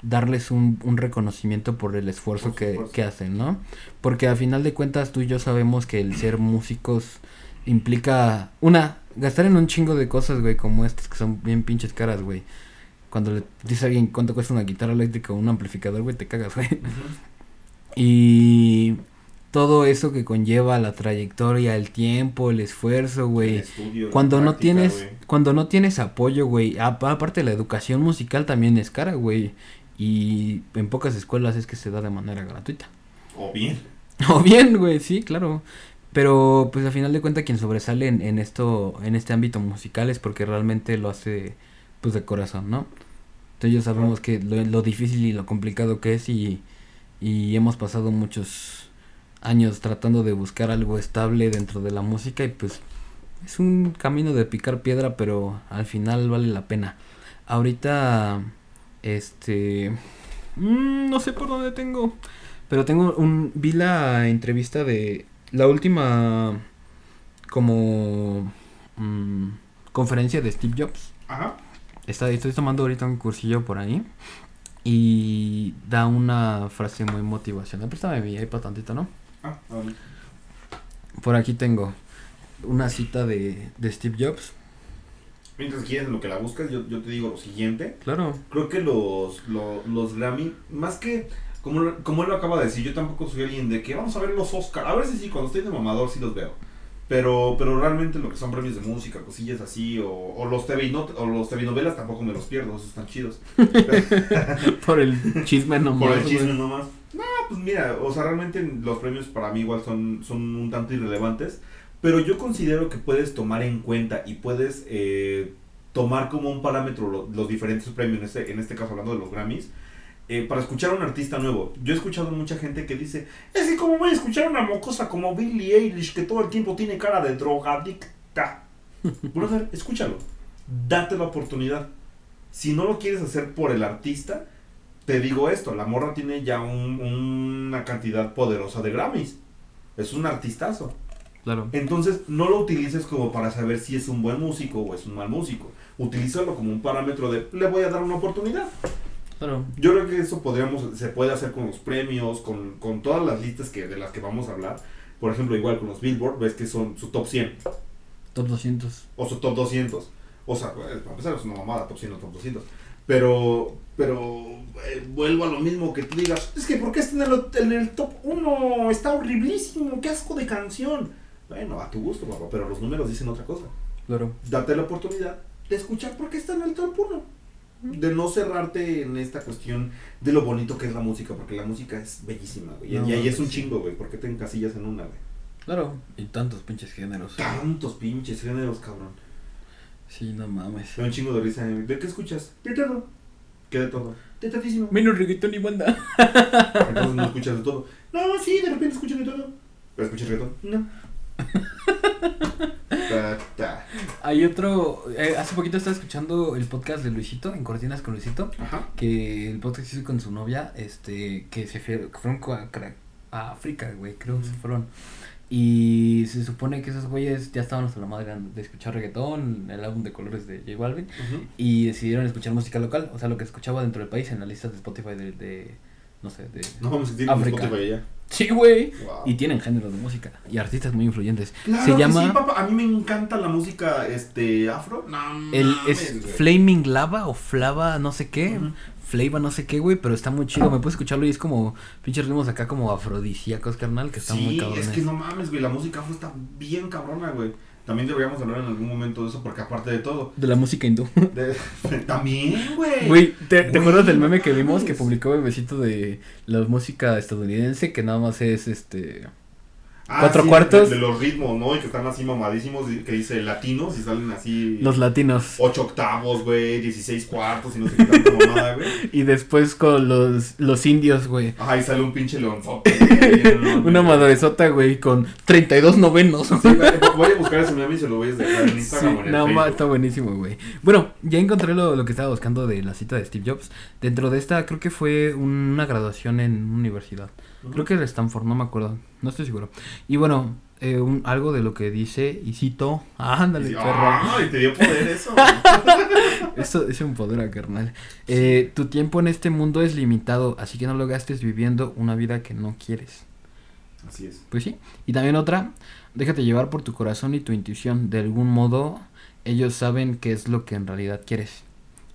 darles un, un reconocimiento por el esfuerzo Por que, que hacen, ¿no? Porque a final de cuentas tú y yo sabemos que el ser músicos implica, una, gastar en un chingo de cosas, güey, como estas que son bien pinches caras, güey. Cuando le dices a alguien cuánto cuesta una guitarra eléctrica o un amplificador, güey, te cagas, güey. Y todo eso que conlleva la trayectoria, el tiempo, el esfuerzo, güey. Cuando no práctica, tienes, cuando no tienes apoyo, güey. Aparte la educación musical también es cara, güey. Y en pocas escuelas es que se da de manera gratuita. O bien. <laughs> O bien, güey, sí, claro. Pero pues al final de cuentas quien sobresale en, en esto, en este ámbito musical es porque realmente lo hace pues de corazón, ¿no? Entonces ya sabemos que lo, lo difícil y lo complicado que es y, y hemos pasado muchos años tratando de buscar algo estable dentro de la música y pues es un camino de picar piedra pero al final vale la pena. Ahorita este mm, no sé por dónde tengo, pero tengo un vi la entrevista de la última como mm, conferencia de Steve Jobs. Ajá. Está, estoy tomando ahorita un cursillo por ahí y da una frase muy motivacional. Préstame mi iPad tantito, ¿no? Ah, ver. Por aquí tengo una cita de, de Steve Jobs. Mientras quieres lo que la buscas, yo, yo te digo lo siguiente. Claro. Creo que los, los, los Grammy, más que, como, lo- como él lo acaba de decir, yo tampoco soy alguien de que vamos a ver los Oscar. A si sí, cuando estoy de mamador sí los veo. Pero, pero realmente lo que son premios de música, cosillas así, o, o los TV not- o los TV novelas tampoco me los pierdo, esos están chidos. <laughs> Por el chisme nomás. Por el chisme güey. nomás. No, pues mira, o sea, realmente los premios para mí igual son, son un tanto irrelevantes, pero yo considero que puedes tomar en cuenta y puedes eh, tomar como un parámetro lo- los diferentes premios, en este, en este caso hablando de los Grammys, eh, para escuchar a un artista nuevo. Yo he escuchado mucha gente que dice, es que como voy a escuchar a una mocosa como Billie Eilish que todo el tiempo tiene cara de drogadicta. <laughs> Brother, escúchalo, date la oportunidad. Si no lo quieres hacer por el artista, te digo esto, la morra tiene ya un- una cantidad poderosa de Grammys. Es un artistazo. Claro. Entonces, no lo utilices como para saber si es un buen músico o es un mal músico. Utilízalo como un parámetro de, le voy a dar una oportunidad. Claro. Yo creo que eso podríamos, se puede hacer con los premios, con, con todas las listas que, de las que vamos a hablar. Por ejemplo, igual con los Billboard, ves que son su top 100 Top 200. o su top 200. O sea, pues, para empezar es una mamada, top 100 o top 200. Pero, pero eh, vuelvo a lo mismo que tú digas, es que ¿por qué está en el, en el top 1? Está horriblísimo, qué asco de canción. Bueno, a tu gusto, papá, pero los números dicen otra cosa. Claro. Date la oportunidad de escuchar por qué está en el top 1. De no cerrarte en esta cuestión de lo bonito que es la música, porque la música es bellísima, güey. Y- No, y ahí es un sí. chingo, güey, porque te encasillas en una, güey. Claro. Y tantos pinches géneros. Tantos pinches géneros, cabrón. Sí, no mames. Me un chingo de risa. ¿De qué escuchas? De todo. ¿Qué de todo? De todísimo. Menos reggaetón y banda. Entonces no escuchas de todo. No, sí, de repente escucho de todo. ¿Pero escuchas reggaetón? No. Hay otro. eh, hace poquito estaba escuchando el podcast de Luisito, en Cortinas con Luisito. Ajá. Que el podcast hizo con su novia. Este. Que se fue- que fueron a, África, güey. Creo que se fueron. Y se supone que esos güeyes ya estaban hasta la madre de escuchar reggaetón, el álbum de colores de J Balvin. Y decidieron escuchar música local. O sea, lo que escuchaba dentro del país en las listas de Spotify de. de no sé, de. No África. Sí, güey. Wow. Y tienen géneros de música y artistas muy influyentes. Claro se llama sí, papá. A mí me encanta la música este afro. No, el mames, es güey. Flaming Lava o Flava no sé qué. Flava no sé qué, güey, pero está muy chido. Me puedes escucharlo y es como pinches ritmos acá como afrodisíacos, carnal, que están muy Sí, cabrones. es que no mames, güey. La música afro está bien cabrona, güey. También deberíamos hablar en algún momento de eso, porque aparte de todo. De la música hindú. de- también, güey. Güey, ¿te, te Güey, acuerdas del meme que vimos que publicó Bebecito de la música estadounidense que nada más es este Ah, cuatro sí, cuartos. De, de los ritmos, ¿no? Y que están así mamadísimos, que dice latinos y salen así. los latinos 8 octavos, güey, 16 cuartos y no sé qué tanta mamada, güey. <laughs> y después con los los indios, güey. Ajá, y sale un pinche leonzote. <laughs> Una no, madresota, güey, con 32 novenos. Sí, voy a buscar ese meme y se lo voy a dejar en Sí, Instagram o en el no, ma, está buenísimo, güey. Bueno, ya encontré lo, lo que estaba buscando de la cita de Steve Jobs. Dentro de esta, creo que fue una graduación en Creo que era Stanford, no me acuerdo. No estoy seguro. Y bueno, eh, un- algo de lo que dice, y cito. Ándale, Sí, perro. Ay, te dio poder eso. <laughs> Eso es un poder, carnal. Eh, tu tiempo en este mundo es limitado, así que no lo gastes viviendo una vida que no quieres. Así es. Pues sí. Y también otra, déjate llevar por tu corazón y tu intuición. De algún modo, ellos saben qué es lo que en realidad quieres.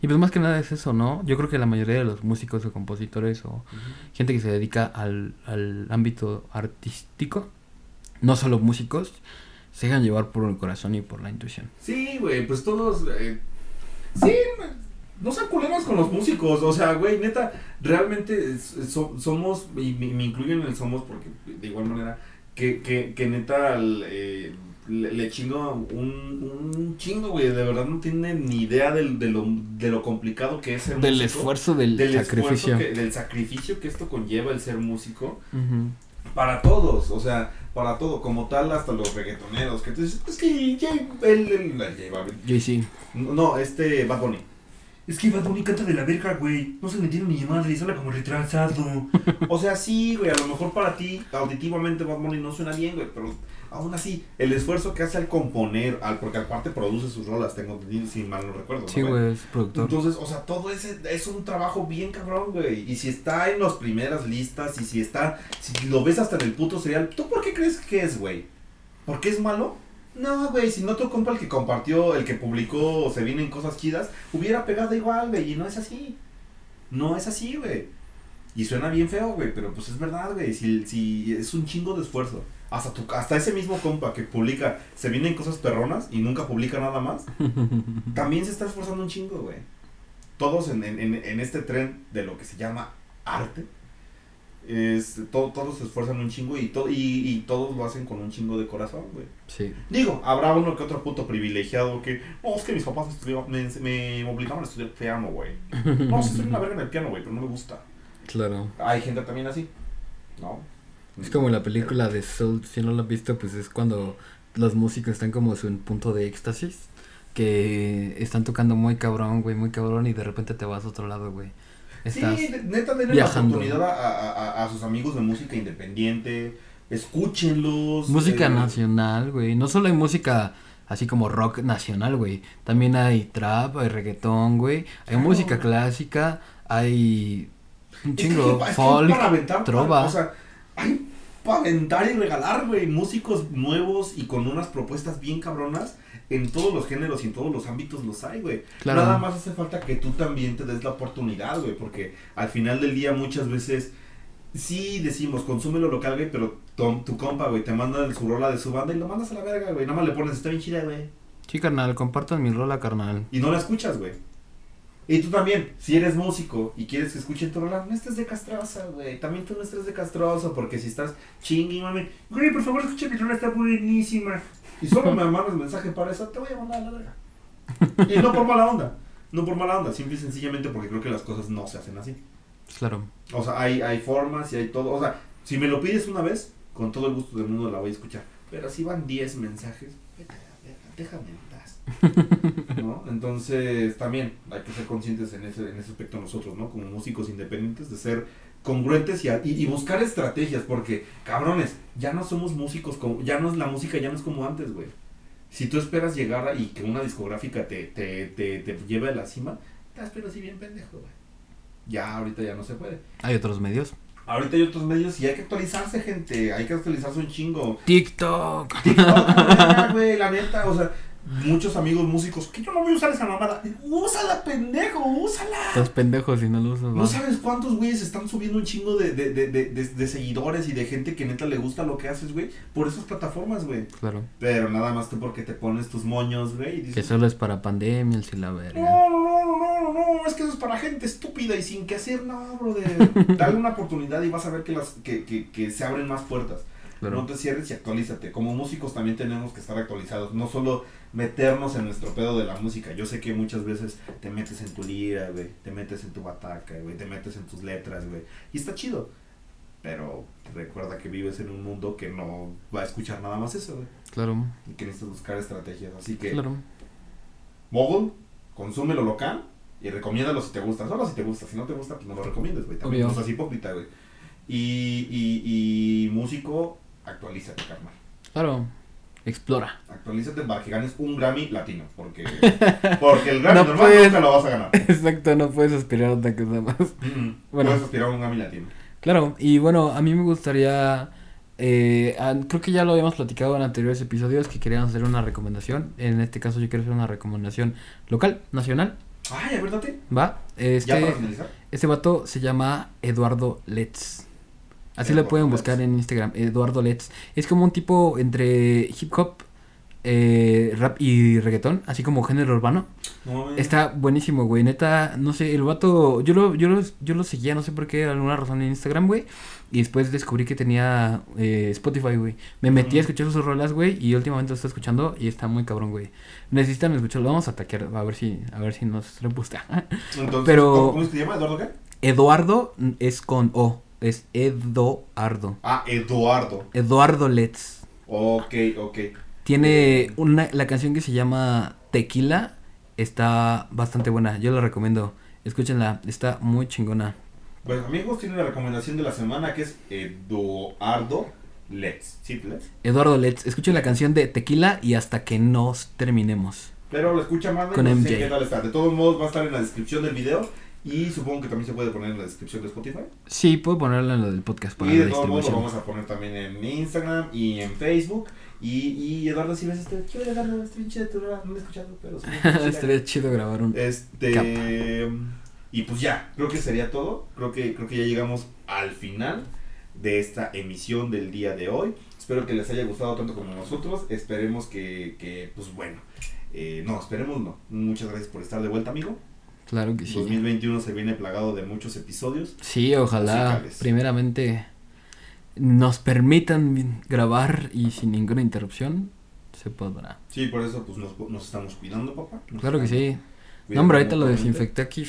Y pues más que nada es eso, ¿no? Yo creo que la mayoría de los músicos o compositores o gente que se dedica al, al ámbito artístico, no solo músicos, se dejan llevar por el corazón y por la intuición. Sí, güey, pues todos. eh, sí, no sean culeros con los músicos. O sea, güey, neta, realmente so- somos, y me, me incluyo en el somos porque de igual manera, que, que, que neta eh, le, le chingo un, un chingo, güey. De verdad no tienen ni idea del, de, lo, de lo complicado que es ser Del músico, esfuerzo, del, del sacrificio. esfuerzo que- del sacrificio que esto conlleva el ser músico. Para todos, o sea, para todo, como tal, hasta los reggaetoneros, que dices, es que ya, el, el, el- J Balvin. Jay-Z. no, este, Bad Bunny. Es que Bad Bunny canta de la verga, güey. No se le entiende ni madre, habla como retrasado. <laughs> O sea, sí, güey, a lo mejor para ti, auditivamente Bad Bunny no suena bien, güey, pero aún así, el esfuerzo que hace al componer, al, porque aparte produce sus rolas, tengo si mal no recuerdo. ¿no, Sí, güey, es productor. Entonces, o sea, todo ese es un trabajo bien cabrón, güey. Y si está en las primeras listas, y si está, si lo ves hasta en el puto serial, ¿tú por qué crees que es, güey? ¿Por qué es malo? No, güey, si no tu compa el que compartió, el que publicó Se vienen cosas chidas, hubiera pegado igual, güey, y no es así. No es así, güey. Y suena bien feo, güey, pero pues es verdad, güey, si, si es un chingo de esfuerzo. Hasta, tu, hasta ese mismo compa que publica, se vienen cosas perronas y nunca publica nada más, <laughs> también se está esforzando un chingo, güey. Todos en, en, en, este tren de lo que se llama arte, es, to- todos se esfuerzan un chingo y, to- y, y todos lo hacen con un chingo de corazón, güey. Sí. Digo, habrá uno que otro puto privilegiado que, no, es que mis papás estudiaban- me, me obligaban a estudiar piano, güey. <laughs> No, sí soy una verga en el piano, güey, pero no me gusta. Claro. Hay gente también así, ¿no? Es como la película de Soul, si no lo han visto, pues es cuando los músicos están como en punto de éxtasis, que están tocando muy cabrón, güey, muy cabrón, y de repente te vas a otro lado, güey. Estás... Sí, neta, denle viajando. la oportunidad a, a- a- sus amigos de música independiente, escúchenlos. Música eh, nacional, güey. No solo hay música así como rock nacional, güey. También hay trap, hay reggaetón, güey. Hay Claro. música clásica, hay un es chingo, es que hay folk, para aventar, trova. O sea, para aventar y regalar, güey, músicos nuevos y con unas propuestas bien cabronas. En todos los géneros y en todos los ámbitos los hay, güey. Claro. Nada más hace falta que tú también te des la oportunidad, güey, porque al final del día muchas veces sí decimos, consúmelo local, güey, pero tu, tu compa, güey, te manda su rola de su banda y lo mandas a la verga, güey. Nada más le pones, está bien chida, güey. Sí, carnal, compartan mi rola, carnal. Y no la escuchas, güey. Y tú también, si eres músico y quieres que escuchen tu rola, no estés de castrosa, güey. También tú no estés de castroso, porque si estás chingui, mami, Güey, por favor, escucha mi rola, está buenísima. y solo <laughs> me mandas mensaje para eso, te voy a mandar a la verga. Y no por mala onda, no por mala onda, simple y sencillamente porque creo que las cosas no se hacen así. Claro. O sea, hay, hay formas y hay todo. O sea, si me lo pides una vez, con todo el gusto del mundo la voy a escuchar. Pero si van 10 mensajes, déjame. ¿No? Entonces, también hay que ser conscientes en ese, en ese aspecto nosotros, ¿no? Como músicos independientes, de ser congruentes y, a- y, y buscar estrategias, porque, cabrones, ya no somos músicos, como, ya no es la música, ya no es como antes, güey. Si tú esperas llegar a- y que una discográfica te, te, te, te lleve a la cima, estás pero si bien pendejo, güey. Ya, ahorita ya no se puede. Hay otros medios. Ahorita hay otros medios y hay que actualizarse, gente. Hay que actualizarse un chingo. TikTok. TikTok, güey, la neta, o sea, muchos amigos músicos, que yo no voy a usar esa mamada. Úsala, pendejo, úsala. Estás pendejos si no lo usas. No va. sabes cuántos güeyes están subiendo un chingo de, de, de, de, seguidores y de gente que neta le gusta lo que haces, güey, por esas plataformas, güey. Claro. Pero nada más tú porque te pones tus moños, güey, y Que dices, solo es para pandemias y la verga. no, no, no, no, no, no, es que eso es para gente estúpida y sin que hacer nada, brother. <laughs> Dale una oportunidad y vas a ver que, las, que, que, que se abren más puertas. No te cierres y actualízate. Como músicos también tenemos que estar actualizados. No solo meternos en nuestro pedo de la música. Yo sé que muchas veces te metes en tu lira, güey. Te metes en tu bataca, güey. Te metes en tus letras, güey. Y está chido. Pero recuerda que vives en un mundo que no va a escuchar nada más eso, güey. Claro. Y que necesitas buscar estrategias. Así que, Claro. Mogul, consume lo local y recomiéndalo si te gusta. Solo si te gusta. Si no te gusta, pues no lo recomiendes, güey. También no seas hipócrita, güey. Y, y, y músico, actualízate, carnal. Claro. Explora. Actualízate para que ganes un Grammy latino. Porque, <laughs> porque el Grammy No normal puedes. nunca lo vas a ganar. Exacto, no puedes aspirar a otra cosa más. Mm, Bueno. Puedes aspirar a un Grammy latino. Claro, y bueno, a mí me gustaría, eh, creo que ya lo habíamos platicado en anteriores episodios, que queríamos hacer una recomendación. En este caso yo quiero hacer una recomendación local, nacional, Ay, a ver, date. ¿va? Ya para Este, finalizar. este vato se llama Eduardo Letts. Así Eduardo lo pueden Letts. buscar en Instagram, Eduardo Letts. Es como un tipo entre hip hop, eh, rap y reggaetón, así como género urbano. No. Está buenísimo, güey. Neta, no sé, el vato. Yo lo, yo lo, yo lo seguía, no sé por qué, alguna razón en Instagram, güey. Y después descubrí que tenía eh, Spotify, güey. Me metí a escuchar sus rolas, güey. Y últimamente lo estoy escuchando y está muy cabrón, güey. Necesitan escucharlo. Vamos a ataquear, a ver si, a ver si nos gusta. <laughs> Entonces, pero- ¿cómo, cómo se llama? ¿Eduardo qué? Eduardo es con O. Es Eduardo. Ah, Eduardo. Eduardo Letts. Ok, ok. Tiene una, la canción que se llama Tequila. Está bastante buena. Yo la recomiendo. Escúchenla. Está muy chingona. Pues amigos, tiene la recomendación de la semana que es Eduardo Let's. ¿Sí, Let's? Eduardo Letts, escuchen la canción de Tequila y hasta que nos terminemos. Pero lo escucha más Con no sé qué tal está. De todos modos va a estar en la descripción del video y supongo que también se puede poner en la descripción de Spotify. Sí, puedo ponerla en lo del podcast para y la de todos modos lo vamos a poner también en Instagram y en Facebook. Y, y Eduardo, si ves este, ¿qué Eduardo? Este pinche de tu no lo he escuchado, pero. <laughs> Estaría chido grabar un... Este y pues ya, creo que sería todo. Creo que creo que ya llegamos al final de esta emisión del día de hoy. Espero que les haya gustado tanto como nosotros. Esperemos que, que pues bueno, eh, no, esperemos no. Muchas gracias por estar de vuelta, amigo. Claro que sí. 2021 se viene plagado de muchos episodios. Sí, ojalá musicales. primeramente nos permitan grabar y sin ninguna interrupción se podrá. Sí, por eso pues nos, nos estamos cuidando, papá. Nos Claro que sí. No, hombre, ahorita lo desinfecté aquí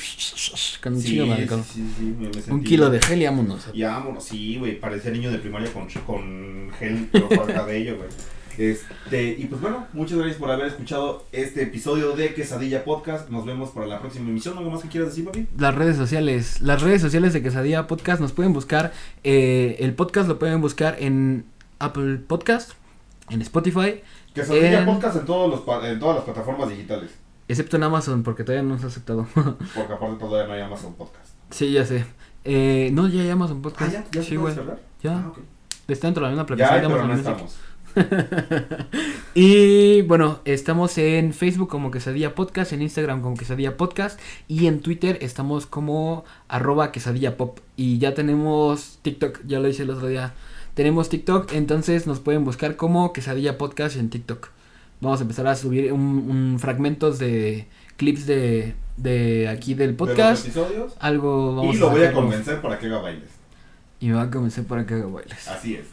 con un Sí, sí, sí, sí, me- Un kilo de gel y vámonos. Y vámonos, sí, güey, parecía niño de primaria con, con gel pero <laughs> cabello, güey. Este, y pues bueno, muchas gracias por haber escuchado este episodio de Quesadilla Podcast. Nos vemos para la próxima emisión. ¿Algo más que quieras decir, papi? Las redes sociales, las redes sociales de Quesadilla Podcast nos pueden buscar, eh, el podcast lo pueden buscar en Apple Podcast, en Spotify, Quesadilla En- Podcast en, todos los, en todas las plataformas digitales. excepto en Amazon porque todavía no se ha aceptado. <laughs> Porque aparte todavía no hay Amazon Podcast. sí, ya sé. Eh, no, ya hay Amazon Podcast. Ah, ya, ya se puede. Ya. Ah. Está dentro de la misma Ya pero no Music. estamos. <laughs> Y bueno, estamos en Facebook como Quesadilla Podcast, en Instagram como Quesadilla Podcast y en Twitter estamos como arroba quesadilla pop. Y ya tenemos TikTok, ya lo hice el otro día. Tenemos TikTok, entonces nos pueden buscar como Quesadilla Podcast en TikTok. Vamos a empezar a subir un, un fragmentos de clips de, de aquí del De los podcast. episodios. Algo vamos Y lo voy a convencer para que haga bailes. Y me va a convencer para que haga bailes. Así es.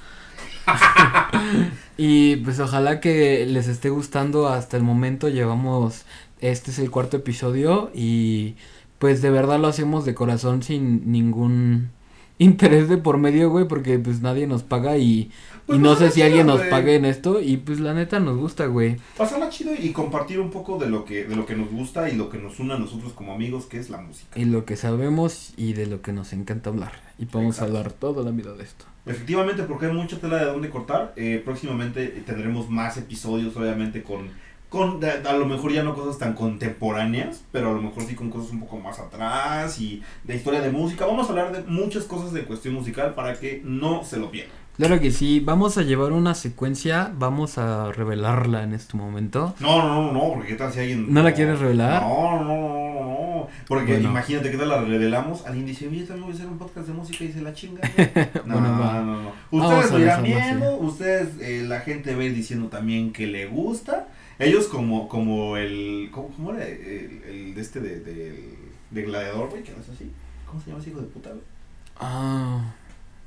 <laughs> Y pues ojalá que les esté gustando hasta el momento. Llevamos, este es el cuarto episodio y pues de verdad lo hacemos de corazón sin ningún <laughs> interés de por medio, güey, porque pues nadie nos paga y, Pues y no sé si alguien nos güey. pague en esto y pues la neta nos gusta, güey. Pasarla chido y compartir un poco de lo que de lo que nos gusta y lo que nos une a nosotros como amigos, que es la música. Y lo que sabemos y de lo que nos encanta hablar. Y podemos Exacto. hablar toda la vida de esto. Efectivamente, porque hay mucha tela de dónde cortar. Eh, próximamente tendremos más episodios, obviamente, con, con de- a lo mejor ya no cosas tan contemporáneas, pero a lo mejor sí con cosas un poco más atrás y de historia de música. Vamos a hablar de muchas cosas de cuestión musical para que no se lo pierdan. Claro que sí, vamos a llevar una secuencia, vamos a revelarla en este momento. No, no, no, no, porque qué tal si alguien... ¿No la quieres revelar? No, no, no, no, no. Porque Bueno. imagínate qué tal la revelamos. Alguien dice, oye, también voy a hacer un podcast de música y se la chinga. No, <laughs> Bueno, va. no, no. Vamos Ustedes lo irán viendo, ustedes, eh, la gente va a ir diciendo también que le gusta. Ellos como, como el, ¿cómo, cómo era el, el de este de, de, de gladiador, güey, que no es así? ¿Cómo se llama ese hijo de puta, güey? Ah.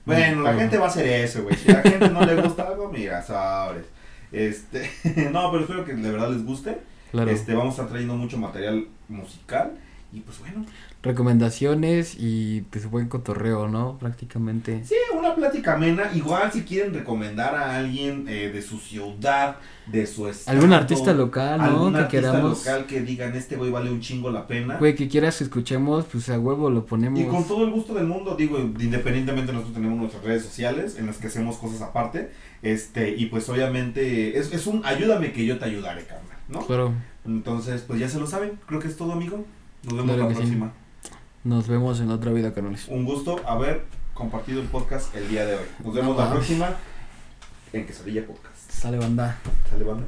Bueno, la gente va a hacer eso, güey. Si a la gente no le gusta algo, mira, sabes. Este, <laughs> no, pero espero que de verdad les guste. Claro. Este, vamos a estar trayendo mucho material musical. Y pues bueno, recomendaciones y pues buen cotorreo, ¿no? Prácticamente. sí, una plática amena. Igual si quieren recomendar a alguien eh, de su ciudad, de su estado. Algún artista local, ¿no? algún Que artista queramos. local que digan, este güey vale un chingo la pena. Güey, que quieras que escuchemos, pues a huevo lo ponemos. Y con todo el gusto del mundo, digo, independientemente nosotros tenemos nuestras redes sociales en las que hacemos cosas aparte, este, y pues obviamente es, es un ayúdame que yo te ayudaré, carnal, ¿no? Claro. Entonces, pues ya se lo saben, creo que es todo, amigo. Nos vemos Claro la sí. Nos vemos en otra vida, canales. Un gusto haber compartido el podcast el día de hoy. Nos vemos No la próxima en Quesadilla Podcast. Sale banda. Sale, banda.